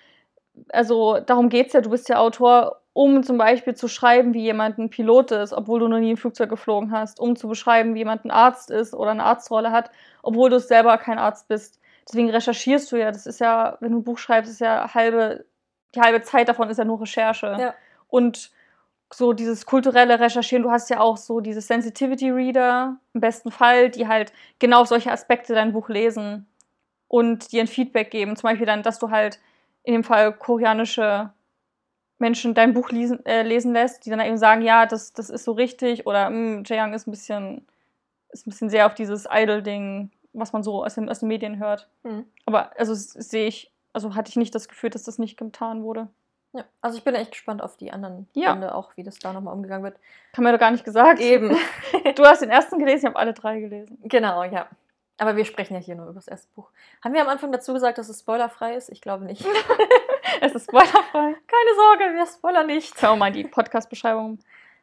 Also darum geht es ja, du bist ja Autor, um zum Beispiel zu schreiben, wie jemand ein Pilot ist, obwohl du noch nie ein Flugzeug geflogen hast, um zu beschreiben, wie jemand ein Arzt ist oder eine Arztrolle hat, obwohl du selber kein Arzt bist. Deswegen recherchierst du ja. Das ist ja, wenn du ein Buch schreibst, ist ja halbe, die halbe Zeit davon ist ja nur Recherche. Ja. Und so dieses kulturelle Recherchieren, du hast ja auch so diese Sensitivity Reader im besten Fall, die halt genau auf solche Aspekte dein Buch lesen und dir ein Feedback geben. Zum Beispiel dann, dass du halt in dem Fall koreanische Menschen dein Buch lesen, äh, lesen lässt, die dann eben sagen, ja, das, das ist so richtig oder hm, Jae-Young ist ein bisschen ist ein bisschen sehr auf dieses Idol-Ding, was man so aus den, aus den Medien hört. Mhm. Aber also sehe ich, also hatte ich nicht das Gefühl, dass das nicht getan wurde. Ja, also ich bin echt gespannt auf die anderen Ja. Bände, auch wie das da nochmal umgegangen wird. Haben wir doch gar nicht gesagt. Eben. Du hast den ersten gelesen, ich habe alle drei gelesen. genau, ja. Aber wir sprechen ja hier nur über das erste Buch. Haben wir am Anfang dazu gesagt, dass es spoilerfrei ist? Ich glaube nicht. Es ist spoilerfrei. Keine Sorge, wir spoilern nicht. Können wir mal die Podcast-Beschreibung.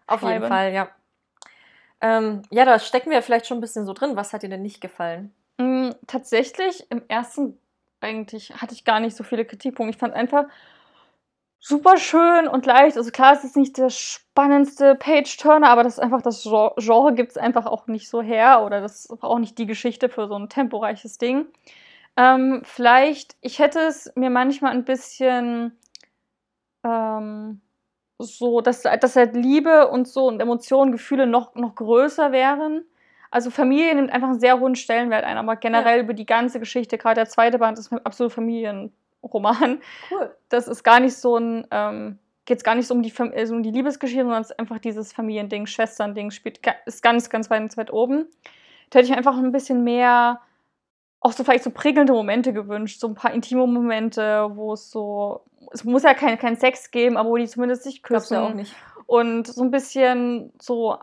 Auf jeden schreiben. Fall, ja. Ähm, ja, da stecken wir vielleicht schon ein bisschen so drin. Was hat dir denn nicht gefallen? Mm, Tatsächlich, im ersten eigentlich hatte ich gar nicht so viele Kritikpunkte. Ich fand einfach super schön und leicht. Also klar, es ist nicht der spannendste Page-Turner, aber das ist einfach, das Gen- Genre gibt es einfach auch nicht so her oder das ist auch nicht die Geschichte für so ein temporeiches Ding. Ähm, vielleicht, ich hätte es mir manchmal ein bisschen ähm, so, dass, dass halt Liebe und so und Emotionen, Gefühle noch, noch größer wären. Also Familie nimmt einfach einen sehr hohen Stellenwert ein, aber generell über die ganze Geschichte, gerade der zweite Band ist absolut Familienroman. Cool. Das ist gar nicht so ein, ähm, geht es gar nicht so um die, Fam- also um die Liebesgeschichte, sondern es ist einfach dieses Familiending, Schwesternding, spielt, ist ganz, ganz weit, ganz weit oben. Da hätte ich einfach ein bisschen mehr, auch so vielleicht so prickelnde Momente gewünscht, so ein paar intime Momente, wo es so, es muss ja keinen kein Sex geben, aber wo die zumindest sich küssen du auch nicht. und so ein bisschen so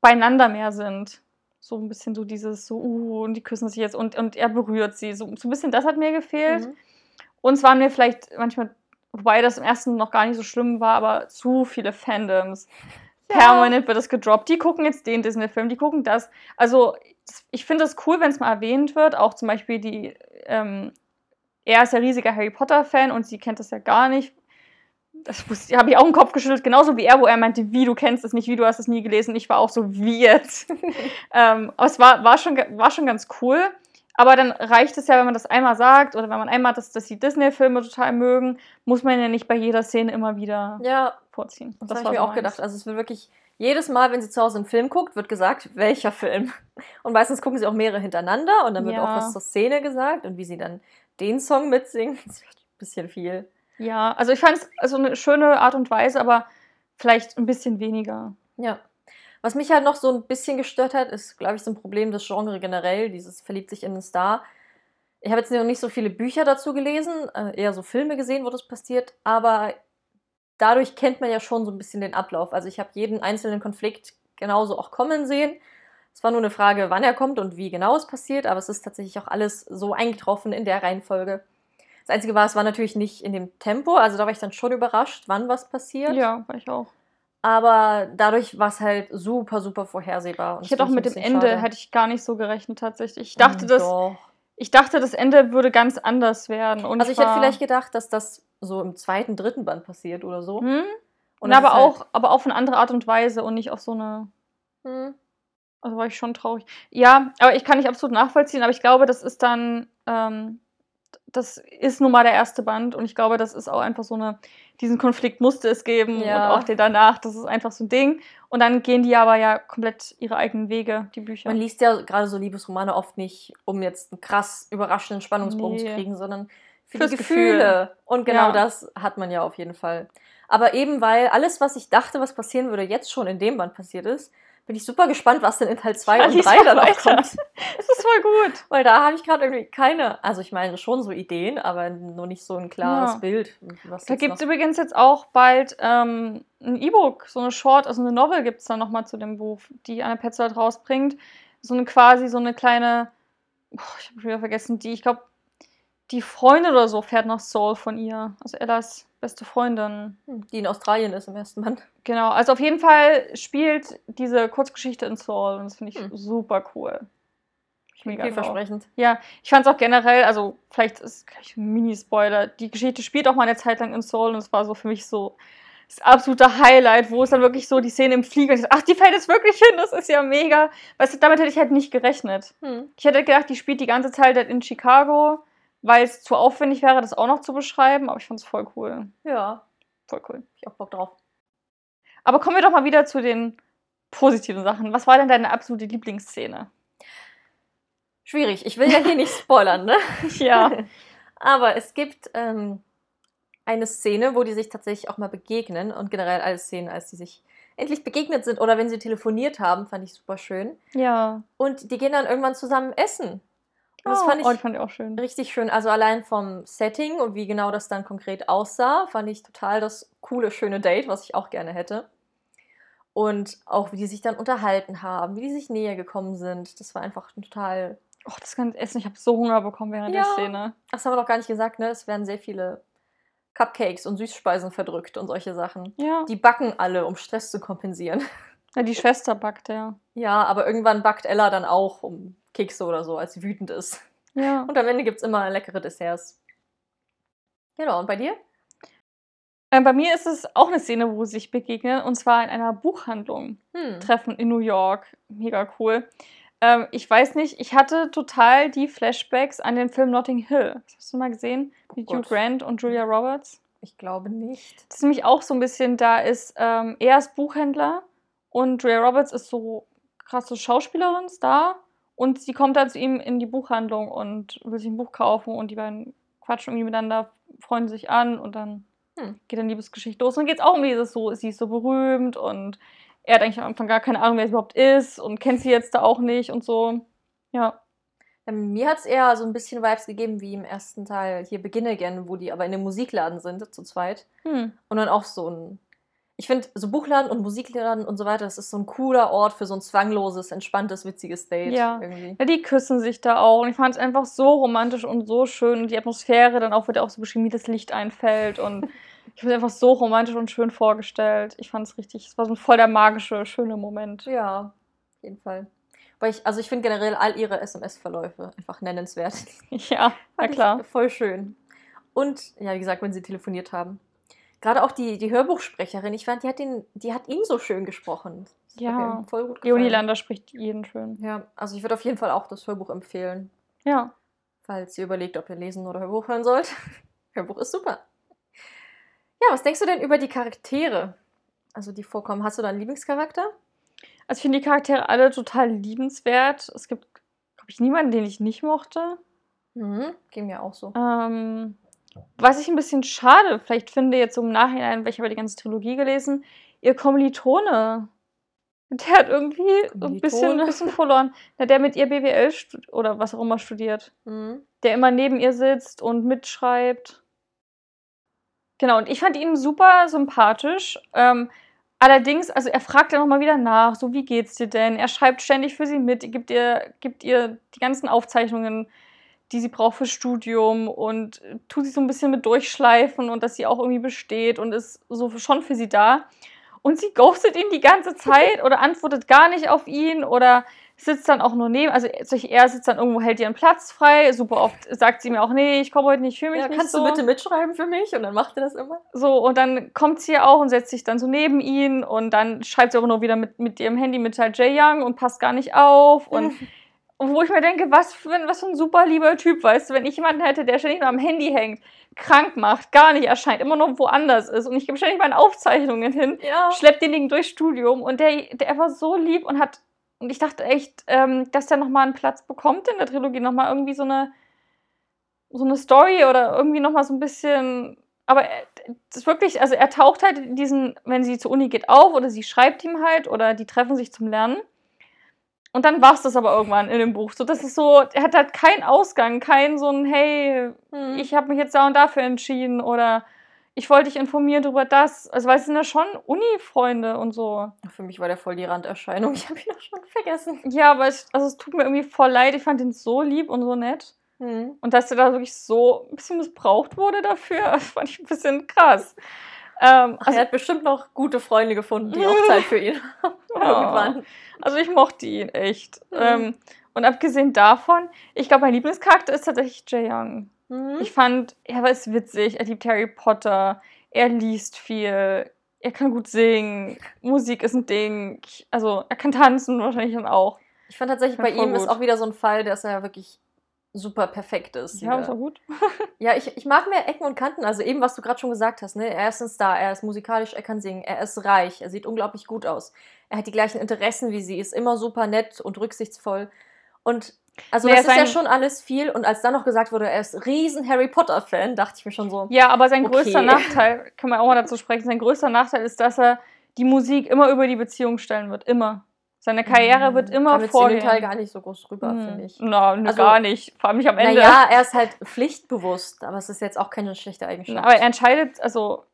beieinander mehr sind. So ein bisschen so dieses, so, uh, und die küssen sich jetzt und, und er berührt sie. So, so ein bisschen das hat mir gefehlt. Mhm. Und es waren mir vielleicht manchmal, wobei das im ersten noch gar nicht so schlimm war, aber zu viele Fandoms. Ja. Permanent wird das gedroppt. Die gucken jetzt den Disney-Film, die gucken das. Also, ich finde es cool, wenn es mal erwähnt wird. Auch zum Beispiel die, ähm, er ist ja riesiger Harry Potter-Fan und sie kennt das ja gar nicht. Das habe ich auch im Kopf geschüttelt, genauso wie er, wo er meinte, wie du kennst es nicht, wie du hast es nie gelesen. Ich war auch so, wie jetzt? ähm, aber es war, war, schon, war schon ganz cool. Aber dann reicht es ja, wenn man das einmal sagt oder wenn man einmal, dass, dass die Disney-Filme total mögen, muss man ja nicht bei jeder Szene immer wieder Ja, vorziehen. das, war habe ich mir so auch meins. gedacht. Also es wird wirklich, jedes Mal, wenn sie zu Hause einen Film guckt, wird gesagt, welcher Film. Und meistens gucken sie auch mehrere hintereinander und dann wird Ja. auch was zur Szene gesagt und wie sie dann den Song mitsingen. Das wird ein bisschen viel. Ja, also ich fand es also eine schöne Art und Weise, aber vielleicht ein bisschen weniger. Ja. Was mich halt noch so ein bisschen gestört hat, ist, glaube ich, so ein Problem des Genres generell, dieses verliebt sich in einen Star. Ich habe jetzt noch nicht so viele Bücher dazu gelesen, äh, eher so Filme gesehen, wo das passiert, aber dadurch kennt man ja schon so ein bisschen den Ablauf. Also ich habe jeden einzelnen Konflikt genauso auch kommen sehen. Es war nur eine Frage, wann er kommt und wie genau es passiert, aber es ist tatsächlich auch alles so eingetroffen in der Reihenfolge. Das Einzige war, es war natürlich nicht in dem Tempo, also da war ich dann schon überrascht, wann was passiert. Ja, war ich auch. Aber dadurch war es halt super, super vorhersehbar. Und Ich hätte auch mit dem Ende schade. hätte ich gar nicht so gerechnet tatsächlich. Ich dachte, Mm, das, Doch. ich dachte, das Ende würde ganz anders werden. Und Also ich hätte vielleicht gedacht, dass das so im zweiten, dritten Band passiert oder so. Hm? Und aber ist auch, aber auf eine andere Art und Weise und nicht auf so eine. Halt, hm, Also war ich schon traurig. Ja, aber ich kann nicht absolut nachvollziehen, aber ich glaube, das ist dann, ähm, das ist nun mal der erste Band und ich glaube, das ist auch einfach so eine, diesen Konflikt musste es geben Ja. und auch den danach, das ist einfach so ein Ding. Und dann gehen die aber ja komplett ihre eigenen Wege, die Bücher. man liest ja gerade so Liebesromane oft nicht, um jetzt einen krass überraschenden Spannungsbogen zu Nee. kriegen, sondern für Fürs die Gefühle. Gefühl. Und genau Ja. das hat man ja auf jeden Fall. Aber eben weil alles, was ich dachte, was passieren würde, jetzt schon in dem Band passiert ist, bin ich super gespannt, was denn in Teil 2 Ja, und lies 3 mal dann auch kommt. Das ist voll gut. Weil da habe ich gerade irgendwie keine, also ich meine schon so Ideen, aber nur nicht so ein klares Ja. Bild. Was Da gibt es übrigens jetzt auch bald ähm, ein E-Book, so eine Short, also eine Novel gibt es dann nochmal zu dem Buch, die Anna Petzold rausbringt. So eine quasi so eine kleine, boah, ich habe wieder vergessen, die, ich glaube, die Freundin oder so fährt nach Seoul von ihr. Also Ellas beste Freundin. Die in Australien ist im ersten Band. Genau, also auf jeden Fall spielt diese Kurzgeschichte in Seoul und das finde ich Hm. super cool. Ich mega. Vielversprechend. Ja, ich fand es auch generell, also vielleicht ist gleich ein Mini-Spoiler, die Geschichte spielt auch mal eine Zeit lang in Seoul und es war so für mich so, das absolute Highlight, wo es dann wirklich so die Szene im Flieger ist. Ach, die fällt jetzt wirklich hin, das ist ja mega. Weißt du, damit hätte ich halt nicht gerechnet. Hm. Ich hätte gedacht, die spielt die ganze Zeit halt in Chicago, weil es zu aufwendig wäre, das auch noch zu beschreiben, aber ich fand es voll cool. Ja, Voll cool. ich auch Bock drauf. Aber kommen wir doch mal wieder zu den positiven Sachen. Was war denn deine absolute Lieblingsszene? Schwierig. Ich will ja hier nicht spoilern, ne? Ja. Aber es gibt ähm, eine Szene, wo die sich tatsächlich auch mal begegnen und generell alle Szenen, als die sich endlich begegnet sind oder wenn sie telefoniert haben, fand ich super schön. Ja. Und die gehen dann irgendwann zusammen essen. Das oh, fand ich oh, fand ich auch schön. richtig schön. Also allein vom Setting und wie genau das dann konkret aussah, fand ich total das coole, schöne Date, was ich auch gerne hätte. Und auch wie die sich dann unterhalten haben, wie die sich näher gekommen sind. Das war einfach ein total. Oh, das ganze Essen, ich habe so Hunger bekommen während Ja. der Szene. Ach, Das haben wir doch gar nicht gesagt, ne? Es werden sehr viele Cupcakes und Süßspeisen verdrückt und solche Sachen. Ja. Die backen alle, um Stress zu kompensieren. ja, die Schwester backt, ja. Ja, aber irgendwann backt Ella dann auch um Kekse oder so, als sie wütend ist. Ja. Und am Ende gibt es immer leckere Desserts. Genau, und bei dir? Äh, bei mir ist es auch eine Szene, wo sie sich begegnen, und zwar in einer Buchhandlung. Hm. Treffen in New York. Mega cool. Ähm, ich weiß nicht, ich hatte total die Flashbacks an den Film Notting Hill. Hast du mal gesehen? Mit Hugh Gott. Grant und Julia Roberts. Ich glaube nicht. Das ist nämlich auch so ein bisschen, da ist, ähm, er ist Buchhändler und Julia Roberts ist so krasse Schauspielerin, Star. Und sie kommt dann zu ihm in die Buchhandlung und will sich ein Buch kaufen und die beiden quatschen irgendwie miteinander, freuen sich an und dann Hm. geht dann Liebesgeschichte los. Und dann geht es auch um dieses so, sie ist so berühmt und er hat eigentlich am Anfang gar keine Ahnung, wer sie überhaupt ist und kennt sie jetzt da auch nicht und so. Ja. Ähm, mir hat es eher so ein bisschen Vibes gegeben wie im ersten Teil hier Begin Again, wo die aber in dem Musikladen sind, zu zweit. Hm. Und dann auch so ein. Ich finde, so Buchladen und Musikladen und so weiter, das ist so ein cooler Ort für so ein zwangloses, entspanntes, witziges Date. Ja. Irgendwie. Ja, die küssen sich da auch und ich fand es einfach so romantisch und so schön und die Atmosphäre dann auch wird auch so beschrieben, wie das Licht einfällt und ich habe es einfach so romantisch und schön vorgestellt. Ich fand es richtig, es war so ein voll der magische, schöne Moment. Ja, auf jeden Fall. Weil ich, also ich finde generell all ihre SMS-Verläufe einfach nennenswert. Ja, na klar. Voll schön. Und, ja, wie gesagt, wenn sie telefoniert haben. Gerade auch die, die Hörbuchsprecherin, ich fand, die hat, den, die hat ihn so schön gesprochen. Das Ja. voll gut. Leonie Lander spricht jeden schön. Ja, also ich würde auf jeden Fall auch das Hörbuch empfehlen, Ja. falls ihr überlegt, ob ihr lesen oder Hörbuch hören sollt. Hörbuch ist super. Ja, was denkst du denn über die Charaktere? Also die vorkommen. Hast du da einen Lieblingscharakter? Also ich finde die Charaktere alle total liebenswert. Es gibt, glaube ich, niemanden, den ich nicht mochte. Mhm, ging mir auch so. Ähm, was ich ein bisschen schade vielleicht finde, jetzt so im Nachhinein, weil ich habe ja die ganze Trilogie gelesen, ihr Kommilitone. Der hat irgendwie ein bisschen, Kommilitone? bisschen verloren. Na, der mit ihr BWL oder was auch immer studiert. Mhm. Der immer neben ihr sitzt und mitschreibt. Genau, und ich fand ihn super sympathisch. Ähm, allerdings, also er fragt ja nochmal wieder nach, so wie geht's dir denn? Er schreibt ständig für sie mit, gibt ihr, gibt ihr die ganzen Aufzeichnungen, die sie braucht fürs Studium und äh, tut sich so ein bisschen mit durchschleifen und dass sie auch irgendwie besteht und ist so schon für sie da. Und sie ghostet ihn die ganze Zeit oder antwortet gar nicht auf ihn oder sitzt dann auch nur neben, also er sitzt dann irgendwo, hält ihren Platz frei. Super oft sagt sie mir auch, nee, ich komme heute nicht, ich fühle mich Ja, nicht kannst so. du bitte mitschreiben für mich? Und dann macht er das immer. So, und dann kommt sie ja auch und setzt sich dann so neben ihn und dann schreibt sie aber nur wieder mit, mit ihrem Handy mit halt Jay Young und passt gar nicht auf. Und, und wo ich mir denke, was für, ein- was für ein super lieber Typ, weißt du, wenn ich jemanden hätte, der ständig nur am Handy hängt, krank macht, gar nicht erscheint, immer noch woanders ist und ich gebe ständig meine Aufzeichnungen hin, Ja. schleppt den Ding durchs Studium und der, der war so lieb und hat, und ich dachte echt, ähm, dass der nochmal einen Platz bekommt in der Trilogie, nochmal irgendwie so eine, so eine Story oder irgendwie nochmal so ein bisschen, aber er, das ist wirklich, also er taucht halt in diesen, wenn sie zur Uni geht, auf oder sie schreibt ihm halt oder die treffen sich zum Lernen. Und dann war es das aber irgendwann in dem Buch. So, das ist so, er hat halt keinen Ausgang, keinen so ein, hey, Mhm. ich habe mich jetzt da und dafür entschieden oder ich wollte dich informieren darüber das. Also, weil es sind ja schon Uni-Freunde und so. Für mich war der voll die Randerscheinung. Ich habe ihn auch schon vergessen. Ja, aber es, also es tut mir irgendwie voll leid. Ich fand ihn so lieb und so nett. Mhm. Und dass er da wirklich so ein bisschen missbraucht wurde dafür, fand ich ein bisschen krass. Ähm, also, er hat bestimmt noch gute Freunde gefunden, die auch Zeit für ihn haben. Irgendwann. also ich mochte ihn echt. Mhm. Ähm, und abgesehen davon, ich glaube, mein Lieblingscharakter ist tatsächlich Jae Young. Mhm. Ich fand, er ist witzig, er liebt Harry Potter, er liest viel. er kann gut singen, Musik ist ein Ding. Ich, also er kann tanzen wahrscheinlich dann auch. Ich fand tatsächlich, bei Ja, voll ihm ist gut. auch wieder so ein Fall, dass er wirklich super perfekt ist. Ja, ist auch gut. Ja, ich, ich mag mehr Ecken und Kanten. Also eben, was du gerade schon gesagt hast. Ne? Er ist ein Star, er ist musikalisch, er kann singen, er ist reich, er sieht unglaublich gut aus. Er hat die gleichen Interessen wie sie, ist immer super nett und rücksichtsvoll. Und also Nee, das ist ja schon alles viel. Und als dann noch gesagt wurde, er ist riesen Harry Potter-Fan, dachte ich mir schon so, Ja, aber sein Okay. größter Nachteil, kann man auch mal dazu sprechen, sein größter Nachteil ist, dass er die Musik immer über die Beziehung stellen wird. Immer. Seine Karriere wird immer kam jetzt in dem vorgehen. Teil gar nicht so groß rüber, Hm. finde ich. Na, ne, Also- gar nicht. Vor allem nicht am Ende. Naja, er ist halt pflichtbewusst, aber es ist jetzt auch keine schlechte Eigenschaft. aber er entscheidet, also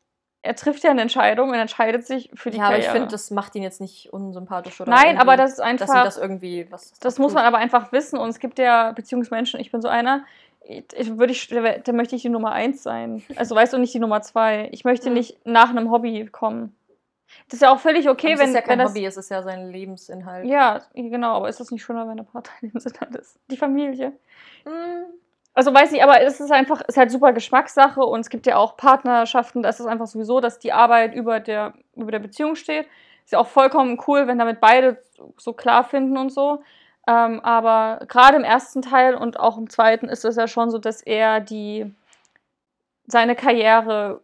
er trifft ja eine Entscheidung und entscheidet sich für die ja, aber ich Karriere. finde, das macht ihn jetzt nicht unsympathisch oder Nein, aber das ist dass einfach. das irgendwie was. Das muss man aber einfach wissen und es gibt ja Beziehungsmenschen, ich bin so einer, ich, würde ich, da da möchte ich die Nummer eins sein. Also weißt du, nicht die Nummer zwei. Ich möchte Mhm. nicht nach einem Hobby kommen. Das ist ja auch völlig okay, Aber wenn, es ist ja kein das. Hobby, es ist ja sein Lebensinhalt. Ja, genau, aber ist das nicht schöner, wenn der Partner Sinne ist? Die Familie. Mm, Also weiß ich, aber es ist einfach, es ist halt super Geschmackssache und es gibt ja auch Partnerschaften, da ist es einfach sowieso, dass die Arbeit über der, über der Beziehung steht. Ist ja auch vollkommen cool, wenn damit beide so klar finden und so. Ähm, aber gerade im ersten Teil und auch im zweiten ist es ja schon so, dass er die seine Karriere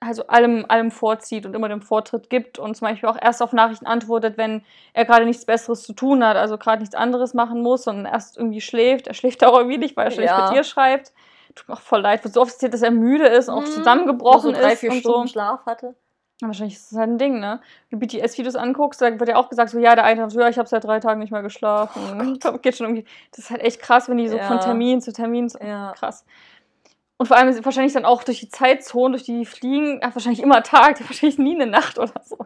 also allem, allem vorzieht und immer den Vortritt gibt und zum Beispiel auch erst auf Nachrichten antwortet, wenn er gerade nichts Besseres zu tun hat, also gerade nichts anderes machen muss, sondern erst irgendwie schläft. Er schläft auch irgendwie nicht, weil er schlecht Ja. mit dir schreibt. Tut mir auch voll leid, wird so oft erzählt, dass er müde ist und auch mm, zusammengebrochen so drei, ist vier und Stunden so. Schlaf hatte. Ja, Wahrscheinlich ist das halt ein Ding, ne? Wenn du BTS-Videos anguckst, da wird ja auch gesagt, so, ja, der eine sagt so, ja, ich habe seit drei Tagen nicht mehr geschlafen. Geht schon irgendwie. Das ist halt echt krass, wenn die so von Ja. Termin zu Termin so Ja. krass. Und vor allem ist wahrscheinlich dann auch durch die Zeitzonen, durch die die fliegen, wahrscheinlich immer Tag, wahrscheinlich nie eine Nacht oder so.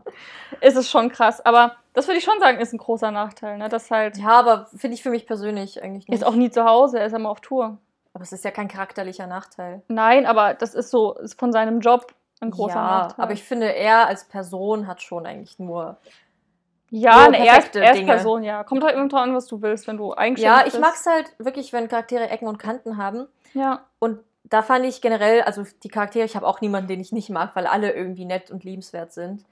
Ist es schon krass. Aber das würde ich schon sagen, ist ein großer Nachteil, ne? Das halt. Ja, aber finde ich für mich persönlich eigentlich Er nicht. ist auch nie zu Hause, er ist immer auf Tour. aber es ist ja kein charakterlicher Nachteil. Nein, aber das ist so, ist von seinem Job ein großer ja, Nachteil. aber ich finde, er als Person hat schon eigentlich nur. ja, ne, er er ist Dinge. Person, ja. Kommt halt immer drauf an, was du willst, wenn du eigentlich. Ja, ich mag es halt wirklich, wenn Charaktere Ecken und Kanten haben. Ja. Und da fand ich generell, also die Charaktere, ich habe auch niemanden, den ich nicht mag, weil alle irgendwie nett und liebenswert sind.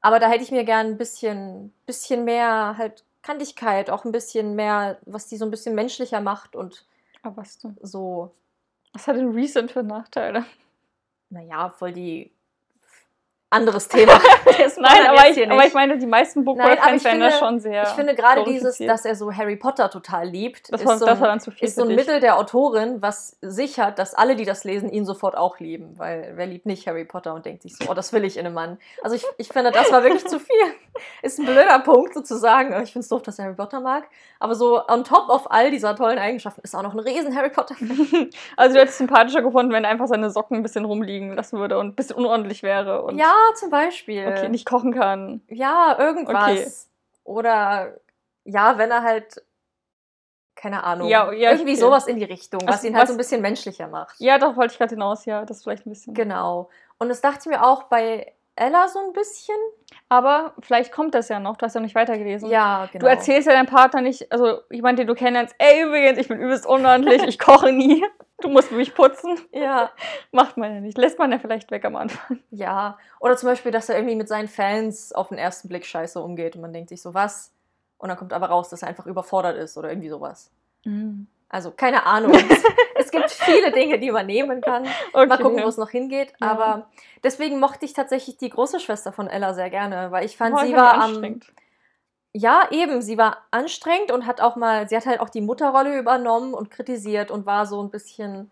Aber da hätte ich mir gern ein bisschen, bisschen mehr halt Kantigkeit, auch ein bisschen mehr, was die so ein bisschen menschlicher macht und Aber was denn? so, Was hat denn Recent für Nachteile? naja, voll die anderes Thema. Nein, aber ich, aber ich meine, die meisten ich werden das schon sehr. Ich finde gerade dieses, dass er so Harry Potter total liebt, das ist war, so das war dann zu viel. ist so ein dich. Mittel der Autorin, was sichert, dass alle, die das lesen, ihn sofort auch lieben. Weil wer liebt nicht Harry Potter und denkt sich so, oh, das will ich in einem Mann. Also ich, ich finde, das war wirklich zu viel. Ist ein blöder Punkt sozusagen. Ich finde es doof, dass er Harry Potter mag. Aber so on top of all dieser tollen Eigenschaften ist auch noch ein riesen Harry Potter. Also du hättest es sympathischer gefunden, wenn er einfach seine Socken ein bisschen rumliegen lassen würde und ein bisschen unordentlich wäre und Ja, zum Beispiel. okay, nicht kochen kann. Ja, irgendwas. Okay. Oder ja, wenn er halt, keine Ahnung, Ja, ja, irgendwie okay. sowas in die Richtung, was Also ihn halt was- so ein bisschen menschlicher macht. Ja, doch wollte ich gerade hinaus, ja, das vielleicht ein bisschen. Genau. Und das dachte ich mir auch bei Ella so ein bisschen. Aber vielleicht kommt das ja noch, du hast ja nicht weitergelesen. Ja, genau. Du erzählst ja deinem Partner nicht, also jemand, den du kennst, ey, übrigens, ich bin übelst unordentlich, ich koche nie, du musst mich putzen. Ja, Macht man ja nicht. Lässt man ja vielleicht weg am Anfang. ja. Oder zum Beispiel, dass er irgendwie mit seinen Fans auf den ersten Blick scheiße umgeht und man denkt sich so, was? Und dann kommt aber raus, dass er einfach überfordert ist oder irgendwie sowas. Also, keine Ahnung. es, gibt viele Dinge, die man nehmen kann. Okay. Mal gucken, wo es noch hingeht. Ja. Aber deswegen mochte ich tatsächlich die große Schwester von Ella sehr gerne, weil ich fand, Oh, sie war am. Ja, eben, sie war anstrengend und hat auch mal, sie hat halt auch die Mutterrolle übernommen und kritisiert und war so ein bisschen,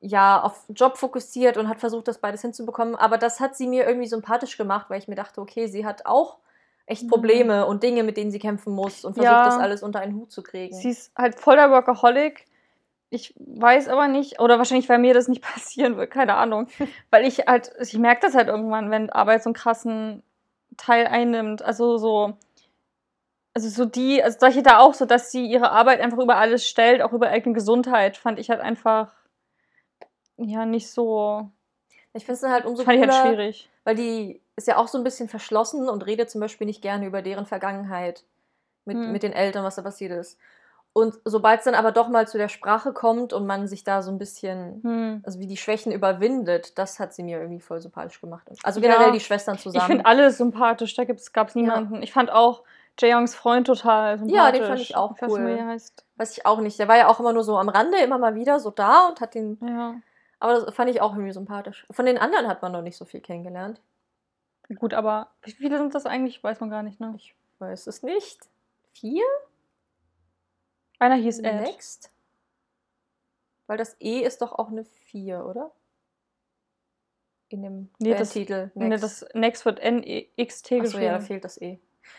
ja, auf Job fokussiert und hat versucht, das beides hinzubekommen. Aber das hat sie mir irgendwie sympathisch gemacht, weil ich mir dachte, okay, sie hat auch echt Mhm. Probleme und Dinge, mit denen sie kämpfen muss und versucht, Ja. das alles unter einen Hut zu kriegen. Sie ist halt voll der Workaholic. Ich weiß aber nicht, oder wahrscheinlich, weil mir das nicht passieren wird, keine Ahnung. Weil ich halt, ich merke das halt irgendwann, wenn Arbeit so einen krassen Teil einnimmt. Also so, also so die, also solche da auch so, dass sie ihre Arbeit einfach über alles stellt, auch über eigene Gesundheit, fand ich halt einfach, ja, nicht so, ich finde es dann halt umso fand ich cooler, halt schwierig. weil die ist ja auch so ein bisschen verschlossen und redet zum Beispiel nicht gerne über deren Vergangenheit mit, Hm. mit den Eltern, was da passiert ist. Und sobald es dann aber doch mal zu der Sprache kommt und man sich da so ein bisschen, Hm. also wie die Schwächen überwindet, das hat sie mir irgendwie voll sympathisch gemacht. Also generell Ja, die Schwestern Ich zusammen. finde alle sympathisch, da gab es niemanden. Ich fand auch Jaeyoungs Freund total sympathisch. Ja, den fand ich auch Ich weiß cool. er heißt. Weiß ich auch nicht. Der war ja auch immer nur so am Rande, immer mal wieder so da und hat den. Ja. Aber das fand ich auch irgendwie sympathisch. Von den anderen hat man noch nicht so viel kennengelernt. Gut, aber wie viele sind das eigentlich? Weiß man gar nicht, ne? Ich weiß es nicht. Vier? Einer hieß Ed. Next? Weil das E ist doch auch eine Vier, oder? In dem Nee, das- Bandtitel. Nee, das Next wird N-E-X-T Achso, ja, da geschrieben. fehlt das E.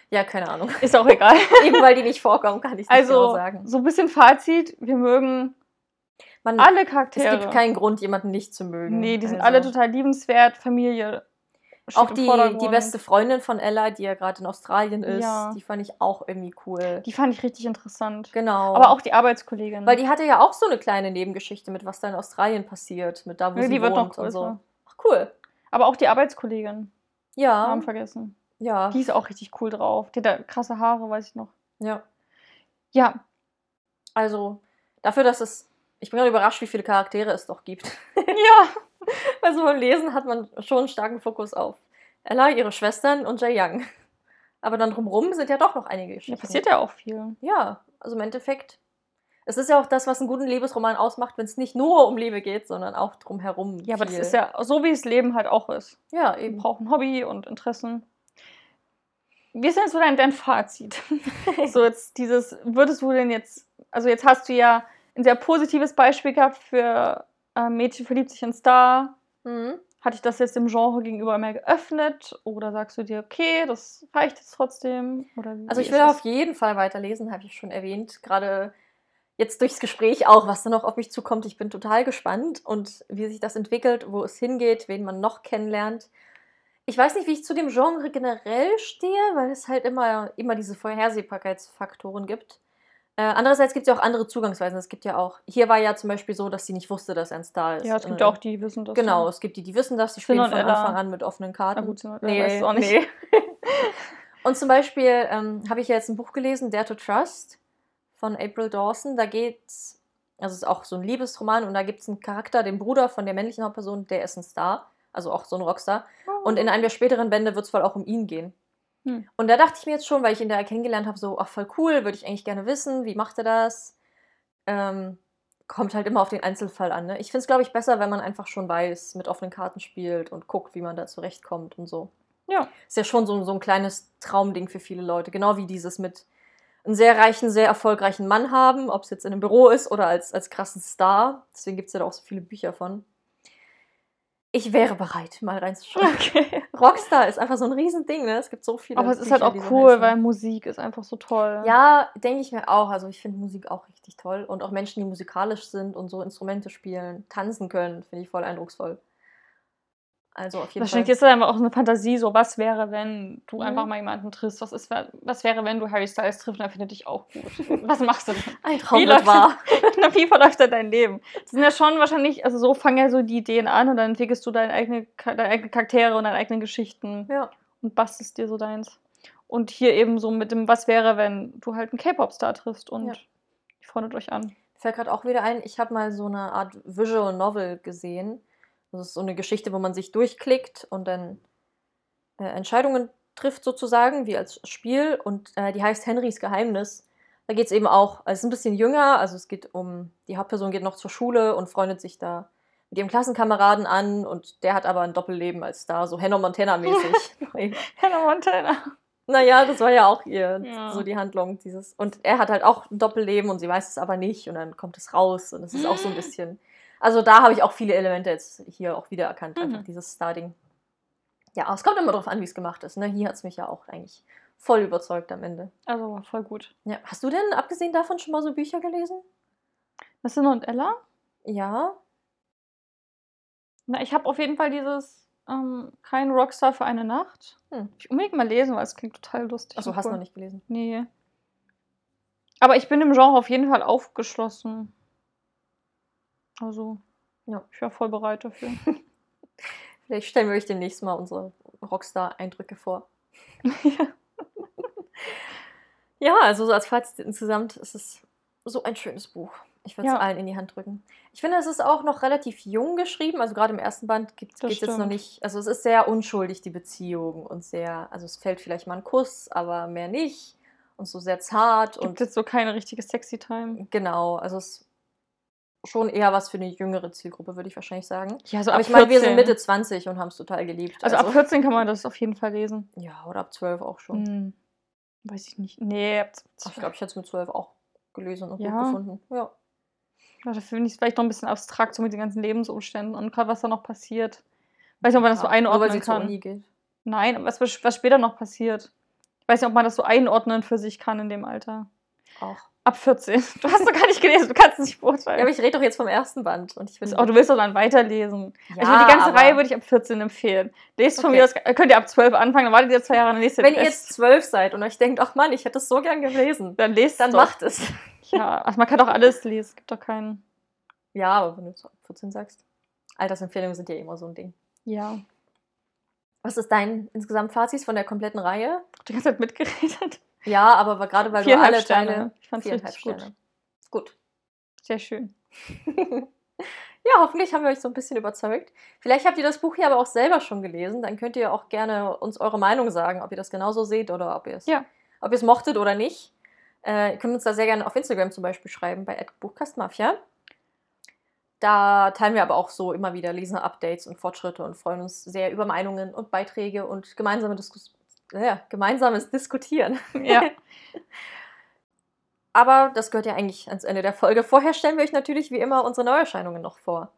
Ja, keine Ahnung. Ist auch egal. Eben weil die nicht vorkommen, kann ich nicht genau Also, sagen. so ein bisschen Fazit. Wir mögen Man, alle es Charaktere. gibt keinen Grund, jemanden nicht zu mögen. Nee, die sind Also, alle total liebenswert. Familie. Auch die, die beste Freundin von Ella, die ja gerade in Australien ist, Ja. die fand ich auch irgendwie cool. Die fand ich richtig interessant. genau. Aber auch die Arbeitskollegin. Weil die hatte ja auch so eine kleine Nebengeschichte mit, was da in Australien passiert, mit da, wo Ja, sie die wird wohnt noch und so. Ach, cool. Aber auch die Arbeitskollegin. Ja, Namen vergessen. Ja, Die ist auch richtig cool drauf. Die hat da krasse Haare, weiß ich noch. ja. Ja, Also, dafür, dass es. Ich bin gerade überrascht, wie viele Charaktere es doch gibt. ja. Also beim Lesen hat man schon einen starken Fokus auf Ella, ihre Schwestern und Jae Young. Aber dann drumherum sind ja doch noch einige Da Geschichten. passiert ja auch viel. Ja, also im Endeffekt. Es ist ja auch das, was einen guten Liebesroman ausmacht, wenn es nicht nur um Liebe geht, sondern auch drumherum. Ja, aber das viel. ist ja so, wie das Leben halt auch ist. Ja, Wir eben. brauchen Hobby und Interessen. Wie ist denn so dein, dein Fazit? so jetzt dieses, würdest du denn jetzt, also jetzt hast du ja ein sehr positives Beispiel gehabt für äh, Mädchen verliebt sich in Star. Mhm. Hat dich das jetzt dem Genre gegenüber mehr geöffnet? Oder sagst du dir, okay, das reicht jetzt trotzdem? Also ich will auf jeden Fall weiterlesen, habe ich schon erwähnt. Gerade jetzt durchs Gespräch auch, was da noch auf mich zukommt. Ich bin total gespannt und wie sich das entwickelt, wo es hingeht, wen man noch kennenlernt. Ich weiß nicht, wie ich zu dem Genre generell stehe, weil es halt immer, immer diese Vorhersehbarkeitsfaktoren gibt. Äh, andererseits gibt es ja auch andere Zugangsweisen. Es gibt ja auch, hier war ja zum Beispiel so, dass sie nicht wusste, dass er ein Star ist. Ja, es gibt Und, ja auch die, die wissen das. Genau, ja. es gibt die, die wissen das, die spielen von Ella. Anfang an mit offenen Karten. Na gut, und nee, weiß es auch nicht. nee. Und zum Beispiel ähm, habe ich ja jetzt ein Buch gelesen, Dare to Trust von April Dawson. Da geht's, also es ist auch so ein Liebesroman und da gibt es einen Charakter, den Bruder von der männlichen Hauptperson, der ist ein Star, also auch so ein Rockstar. Und in einem der späteren Bände wird es wohl auch um ihn gehen. Hm. Und da dachte ich mir jetzt schon, weil ich ihn da kennengelernt habe, so, ach voll cool, würde ich eigentlich gerne wissen, wie macht er das? Ähm, kommt halt immer auf den Einzelfall an. Ne? Ich finde es, glaube ich, besser, wenn man einfach schon weiß, mit offenen Karten spielt und guckt, wie man da zurechtkommt und so. Ja. Ist ja schon so, so ein kleines Traumding für viele Leute. Genau wie dieses mit einen sehr reichen, sehr erfolgreichen Mann haben, ob es jetzt in einem Büro ist oder als, als krassen Star. Deswegen gibt es ja da auch so viele Bücher von. Ich wäre bereit, mal reinzuschauen. Okay. Rockstar ist einfach so ein Riesending, ne? Es gibt so viele. Aber es ist halt auch so cool, heißen. weil Musik ist einfach so toll. Ja, denke ich mir auch. Also ich finde Musik auch richtig toll. Und auch Menschen, die musikalisch sind und so Instrumente spielen, tanzen können, finde ich voll eindrucksvoll. Also auf jeden Wahrscheinlich Fall. ist das einfach auch eine Fantasie, so was wäre, wenn du Mhm. einfach mal jemanden triffst, was, ist, was wäre, wenn du Harry Styles triffst und er findet dich auch gut. Was machst du denn? Ein Traum Wie läuft- wahr. Na, wie verläuft denn dein Leben? Das sind ja schon wahrscheinlich, also so fangen ja so die Ideen an und dann entwickelst du deine, eigene, deine eigenen Charaktere und deine eigenen Geschichten Ja. und bastelst dir so deins. Und hier eben so mit dem, was wäre, wenn du halt einen K-Pop-Star triffst und Ja. ihr freundet euch an. Fällt gerade auch wieder ein, ich habe mal so eine Art Visual Novel gesehen. Das ist so eine Geschichte, wo man sich durchklickt und dann äh, Entscheidungen trifft, sozusagen, wie als Spiel. Und äh, die heißt Henrys Geheimnis. Da geht es eben auch, also es ist ein bisschen jünger, also es geht um, die Hauptperson geht noch zur Schule und freundet sich da mit ihrem Klassenkameraden an und der hat aber ein Doppelleben als Star, so Hannah Montana-mäßig. Hannah Montana. Naja, das war ja auch ihr, Ja. so die Handlung dieses. Und er hat halt auch ein Doppelleben und sie weiß es aber nicht und dann kommt es raus und es ist auch so ein bisschen. Also da habe ich auch viele Elemente jetzt hier auch wieder erkannt, Mhm. einfach dieses Starting. Ja, es kommt immer drauf an, wie es gemacht ist. Ne? Hier hat es mich ja auch eigentlich voll überzeugt am Ende. Also war voll gut. Ja. Hast du denn abgesehen davon schon mal so Bücher gelesen? Was sind und Ella? Ja. Na, ich habe auf jeden Fall dieses ähm, Kein Rockstar für eine Nacht. Hm. Ich unbedingt mal lesen, weil es klingt total lustig. Achso, hast du cool. noch nicht gelesen. Nee. Aber ich bin dem Genre auf jeden Fall aufgeschlossen. Also, Ja. ich war voll bereit dafür. Vielleicht stellen wir euch demnächst mal unsere Rockstar-Eindrücke vor. Ja, also so als Fazit insgesamt ist es so ein schönes Buch. Ich würde es Ja. allen in die Hand drücken. Ich finde, es ist auch noch relativ jung geschrieben. Also gerade im ersten Band geht es jetzt noch nicht. Also es ist sehr unschuldig, die Beziehung. Und sehr, also es fällt vielleicht mal ein Kuss, aber mehr nicht. Und so sehr zart. Gibt Und jetzt so keine richtige Sexy Time. genau, also es ist schon eher was für eine jüngere Zielgruppe, würde ich wahrscheinlich sagen. Ja, so aber ab ich meine, wir sind 14. Mitte 20 und haben es total geliebt. Also ab 14 kann man das auf jeden Fall lesen. Ja, oder ab 12 auch schon. Hm. Weiß ich nicht. Nee, ab Ach, ich glaube, ich hätte es mit 12 auch gelesen und Ja. gut gefunden. Ja. Ja, dafür finde ich es vielleicht noch ein bisschen abstrakt, so mit den ganzen Lebensumständen und gerade was da noch passiert. Weiß nicht, ob man das so Ja, nur weil einordnen sie zur kann. Uni geht. Nein, aber was, was später noch passiert. Ich weiß nicht, ob man das so einordnen für sich kann in dem Alter. Auch. Ab 14. Du hast doch gar nicht gelesen, du kannst es nicht Ja, beurteilen. aber ich rede doch jetzt vom ersten Band. Und ich oh, du willst doch dann weiterlesen. Ja, also die ganze Reihe würde ich ab 14 empfehlen. Lest von Okay. mir aus, könnt ihr ab 12 anfangen, dann wartet ihr zwei Jahre, dann lest ihr Wenn ihr jetzt zwölf seid und euch denkt, ach Mann, ich hätte es so gern gelesen, dann lest dann doch. macht es. Ja, also man kann doch alles lesen. Es gibt doch keinen. Ja, aber wenn du jetzt ab 14 sagst. Altersempfehlungen sind ja immer so ein Ding. Ja. Was ist dein insgesamt Fazit von der kompletten Reihe? Die ganze Zeit mitgeredet. Ja, aber gerade weil du alle Sterne. Teile. Ich fand's richtig gut. Sterne. Gut. Sehr schön. ja, hoffentlich haben wir euch so ein bisschen überzeugt. Vielleicht habt ihr das Buch hier aber auch selber schon gelesen. Dann könnt ihr auch gerne uns eure Meinung sagen, ob ihr das genauso seht oder ob ihr es, Ja. ob ihr es mochtet oder nicht. Äh, ihr könnt uns da sehr gerne auf Instagram zum Beispiel schreiben, bei @buchkastmafia. Da teilen wir aber auch so immer wieder Leser-Updates und Fortschritte und freuen uns sehr über Meinungen und Beiträge und gemeinsame Diskus ja, gemeinsames Diskutieren. Ja. Aber das gehört ja eigentlich ans Ende der Folge. Vorher stellen wir euch natürlich wie immer unsere Neuerscheinungen noch vor.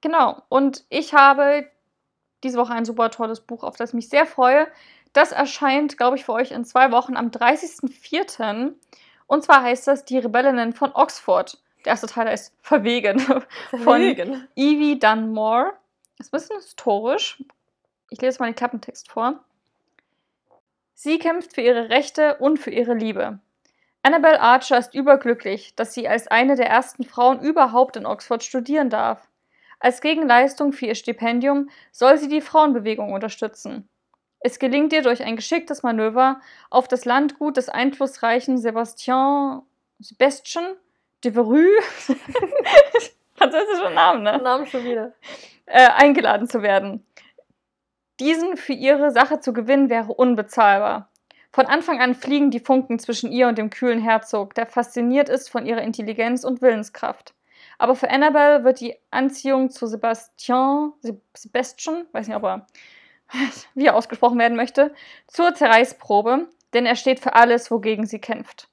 Genau. Und ich habe diese Woche ein super tolles Buch, auf das ich mich sehr freue. Das erscheint, glaube ich, für euch in zwei Wochen am 30.04. Und zwar heißt das Die Rebellinnen von Oxford. Der erste Teil heißt Verwegen. Von Verwegen. Evie Dunmore. Ist ein bisschen historisch. Ich lese mal den Klappentext vor. Sie kämpft für ihre Rechte und für ihre Liebe. Annabelle Archer ist überglücklich, dass sie als eine der ersten Frauen überhaupt in Oxford studieren darf. Als Gegenleistung für ihr Stipendium soll sie die Frauenbewegung unterstützen. Es gelingt ihr durch ein geschicktes Manöver auf das Landgut des einflussreichen Sebastian Sebastian de Verue, französischer Name, ne? Namen schon wieder. äh, eingeladen zu werden. Diesen für ihre Sache zu gewinnen wäre unbezahlbar. Von Anfang an fliegen die Funken zwischen ihr und dem kühlen Herzog, der fasziniert ist von ihrer Intelligenz und Willenskraft. Aber für Annabelle wird die Anziehung zu Sebastian, Seb- Sebastian, weiß nicht, ob er, wie er ausgesprochen werden möchte, zur Zerreißprobe, denn er steht für alles, wogegen sie kämpft.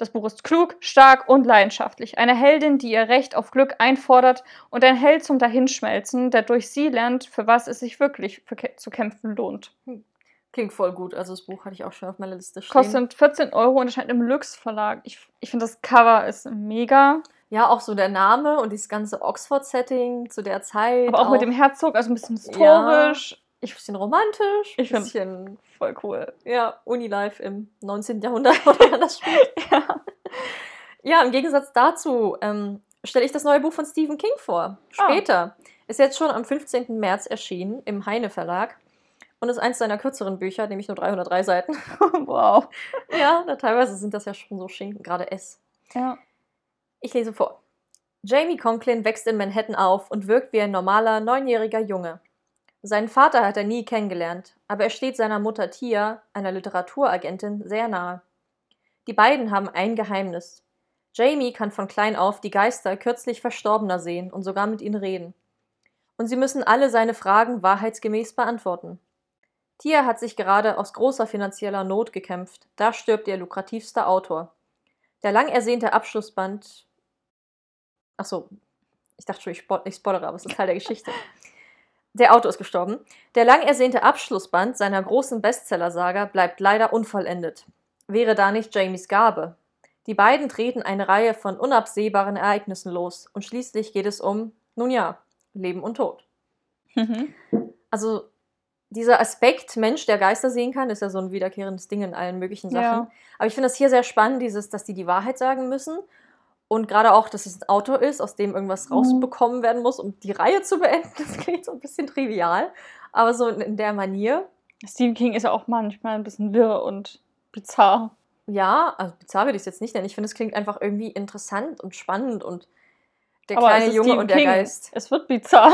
Das Buch ist klug, stark und leidenschaftlich. Eine Heldin, die ihr Recht auf Glück einfordert und ein Held zum Dahinschmelzen, der durch sie lernt, für was es sich wirklich zu kämpfen lohnt. Klingt voll gut. Also das Buch hatte ich auch schon auf meiner Liste stehen. Kostet 14 Euro und erscheint im Lux Verlag. Ich, ich finde das Cover ist mega. Ja, auch so der Name und dieses ganze Oxford-Setting zu der Zeit. Aber auch, mit dem Herzog, also ein bisschen historisch. Ich bisschen romantisch. Ich bisschen, voll cool. ja, Unilife im 19. Jahrhundert oder das spielt. Ja. Ja, im Gegensatz dazu ähm, stelle ich das neue Buch von Stephen King vor. Ah. Später. Ist jetzt schon am 15. März erschienen im Heine Verlag und ist eins seiner kürzeren Bücher, nämlich nur 303 Seiten. wow. ja, na, teilweise sind das ja schon so Schinken, gerade S. Ja. Ich lese vor. Jamie Conklin wächst in Manhattan auf und wirkt wie ein normaler, neunjähriger Junge. Seinen Vater hat er nie kennengelernt, aber er steht seiner Mutter Tia, einer Literaturagentin, sehr nahe. Die beiden haben ein Geheimnis. Jamie kann von klein auf die Geister kürzlich Verstorbener sehen und sogar mit ihnen reden. Und sie müssen alle seine Fragen wahrheitsgemäß beantworten. Tia hat sich gerade aus großer finanzieller Not gekämpft. Da stirbt ihr lukrativster Autor. Der lang ersehnte Abschlussband. Achso, ich dachte schon, ich, spo spoilere, aber es ist Teil der Geschichte. Der Autor ist gestorben. Der lang ersehnte Abschlussband seiner großen Bestsellersaga bleibt leider unvollendet. Wäre da nicht Jamies Gabe? Die beiden treten eine Reihe von unabsehbaren Ereignissen los und schließlich geht es um, nun ja, Leben und Tod. Mhm. Also dieser Aspekt Mensch, der Geister sehen kann, ist ja so ein wiederkehrendes Ding in allen möglichen Sachen. Ja. Aber ich finde das hier sehr spannend, dieses, dass die die Wahrheit sagen müssen Und gerade auch, dass es ein Auto ist, aus dem irgendwas Mhm. rausbekommen werden muss, um die Reihe zu beenden. Das klingt so ein bisschen trivial, aber so in, der Manier. Stephen King ist ja auch manchmal ein bisschen wirr und bizarr. Ja, also bizarr würde ich es jetzt nicht nennen. Ich finde, es klingt einfach irgendwie interessant und spannend und der Aber kleine Junge Stephen und der King. Geist. Es wird bizarr.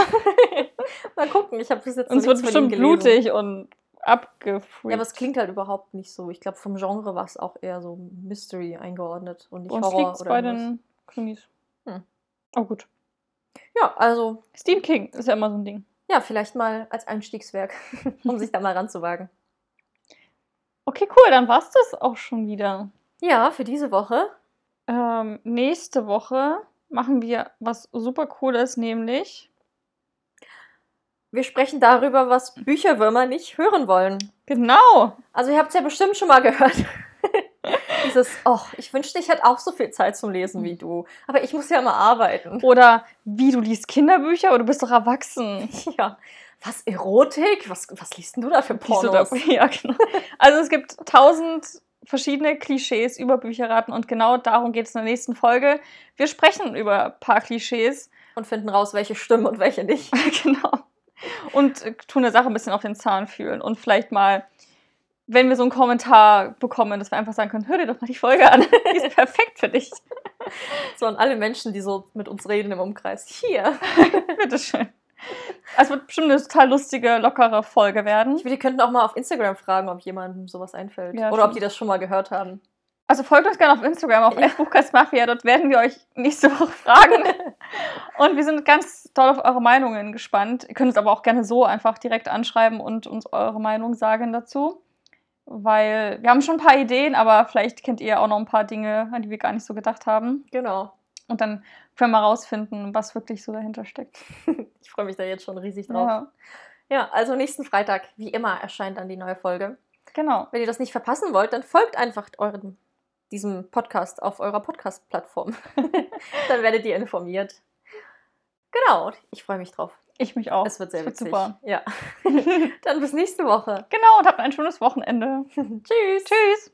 Mal gucken, ich habe bis jetzt Und es wird bestimmt blutig und abgefreakt. Ja, aber es klingt halt überhaupt nicht so. Ich glaube, vom Genre war es auch eher so Mystery eingeordnet und nicht uns Horror liegt oder bei irgendwas. den Krimis. Hm. Oh gut. Ja, also, Stephen King ist ja immer so ein Ding. ja, vielleicht mal als Einstiegswerk, um sich da mal ranzuwagen. Okay, cool, dann war's das auch schon wieder. Ja, für diese Woche. Ähm, nächste Woche machen wir was super cooles, nämlich Wir sprechen darüber, was Bücherwürmer nicht hören wollen. genau. Also ihr habt es ja bestimmt schon mal gehört. Dieses, oh, ich wünschte, ich hätte auch so viel Zeit zum Lesen wie du. Aber ich muss ja immer arbeiten. Oder wie du liest Kinderbücher oder du bist doch erwachsen. Ja. Was, Erotik? Was, was liest denn du da für Pornos? Ja, genau. Also es gibt tausend verschiedene Klischees über Bücherraten und genau darum geht es in der nächsten Folge. Wir sprechen über ein paar Klischees. Und finden raus, welche stimmen und welche nicht. genau. Und äh, tun der Sache ein bisschen auf den Zahn fühlen. Und vielleicht mal, wenn wir so einen Kommentar bekommen, dass wir einfach sagen können, hör dir doch mal die Folge an. Die ist perfekt für dich. So an alle Menschen, die so mit uns reden im Umkreis. Hier. Bitteschön. Es wird bestimmt eine total lustige, lockere Folge werden. Ich will, die könnten auch mal auf Instagram fragen, ob jemandem sowas einfällt. Ja, Oder ob stimmt. die das schon mal gehört haben. Also folgt uns gerne auf Instagram, auf Ja. Buchkastmafia. Dort werden wir euch nächste Woche fragen. Und wir sind ganz doll auf eure Meinungen gespannt. Ihr könnt uns aber auch gerne so einfach direkt anschreiben und uns eure Meinung sagen dazu. Weil wir haben schon ein paar Ideen, aber vielleicht kennt ihr auch noch ein paar Dinge, an die wir gar nicht so gedacht haben. Genau. Und dann können wir rausfinden, was wirklich so dahinter steckt. Ich freue mich da jetzt schon riesig drauf. Ja. Ja, also nächsten Freitag, wie immer, erscheint dann die neue Folge. genau. Wenn ihr das nicht verpassen wollt, dann folgt einfach euren, diesem Podcast auf eurer Podcast-Plattform. dann werdet ihr informiert. Genau, ich freue mich drauf. Ich mich auch. Es wird sehr Es witzig. super. Ja. dann bis nächste Woche. Genau, und habt ein schönes Wochenende. Tschüss. Tschüss.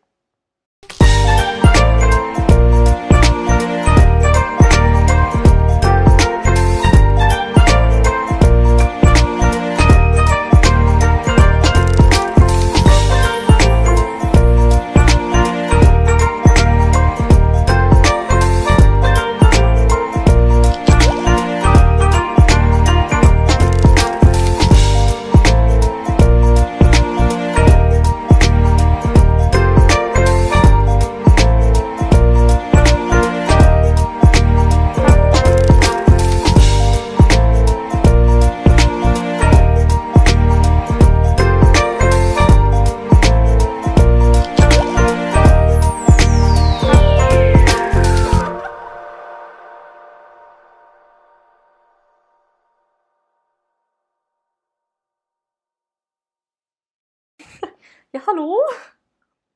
ja hallo,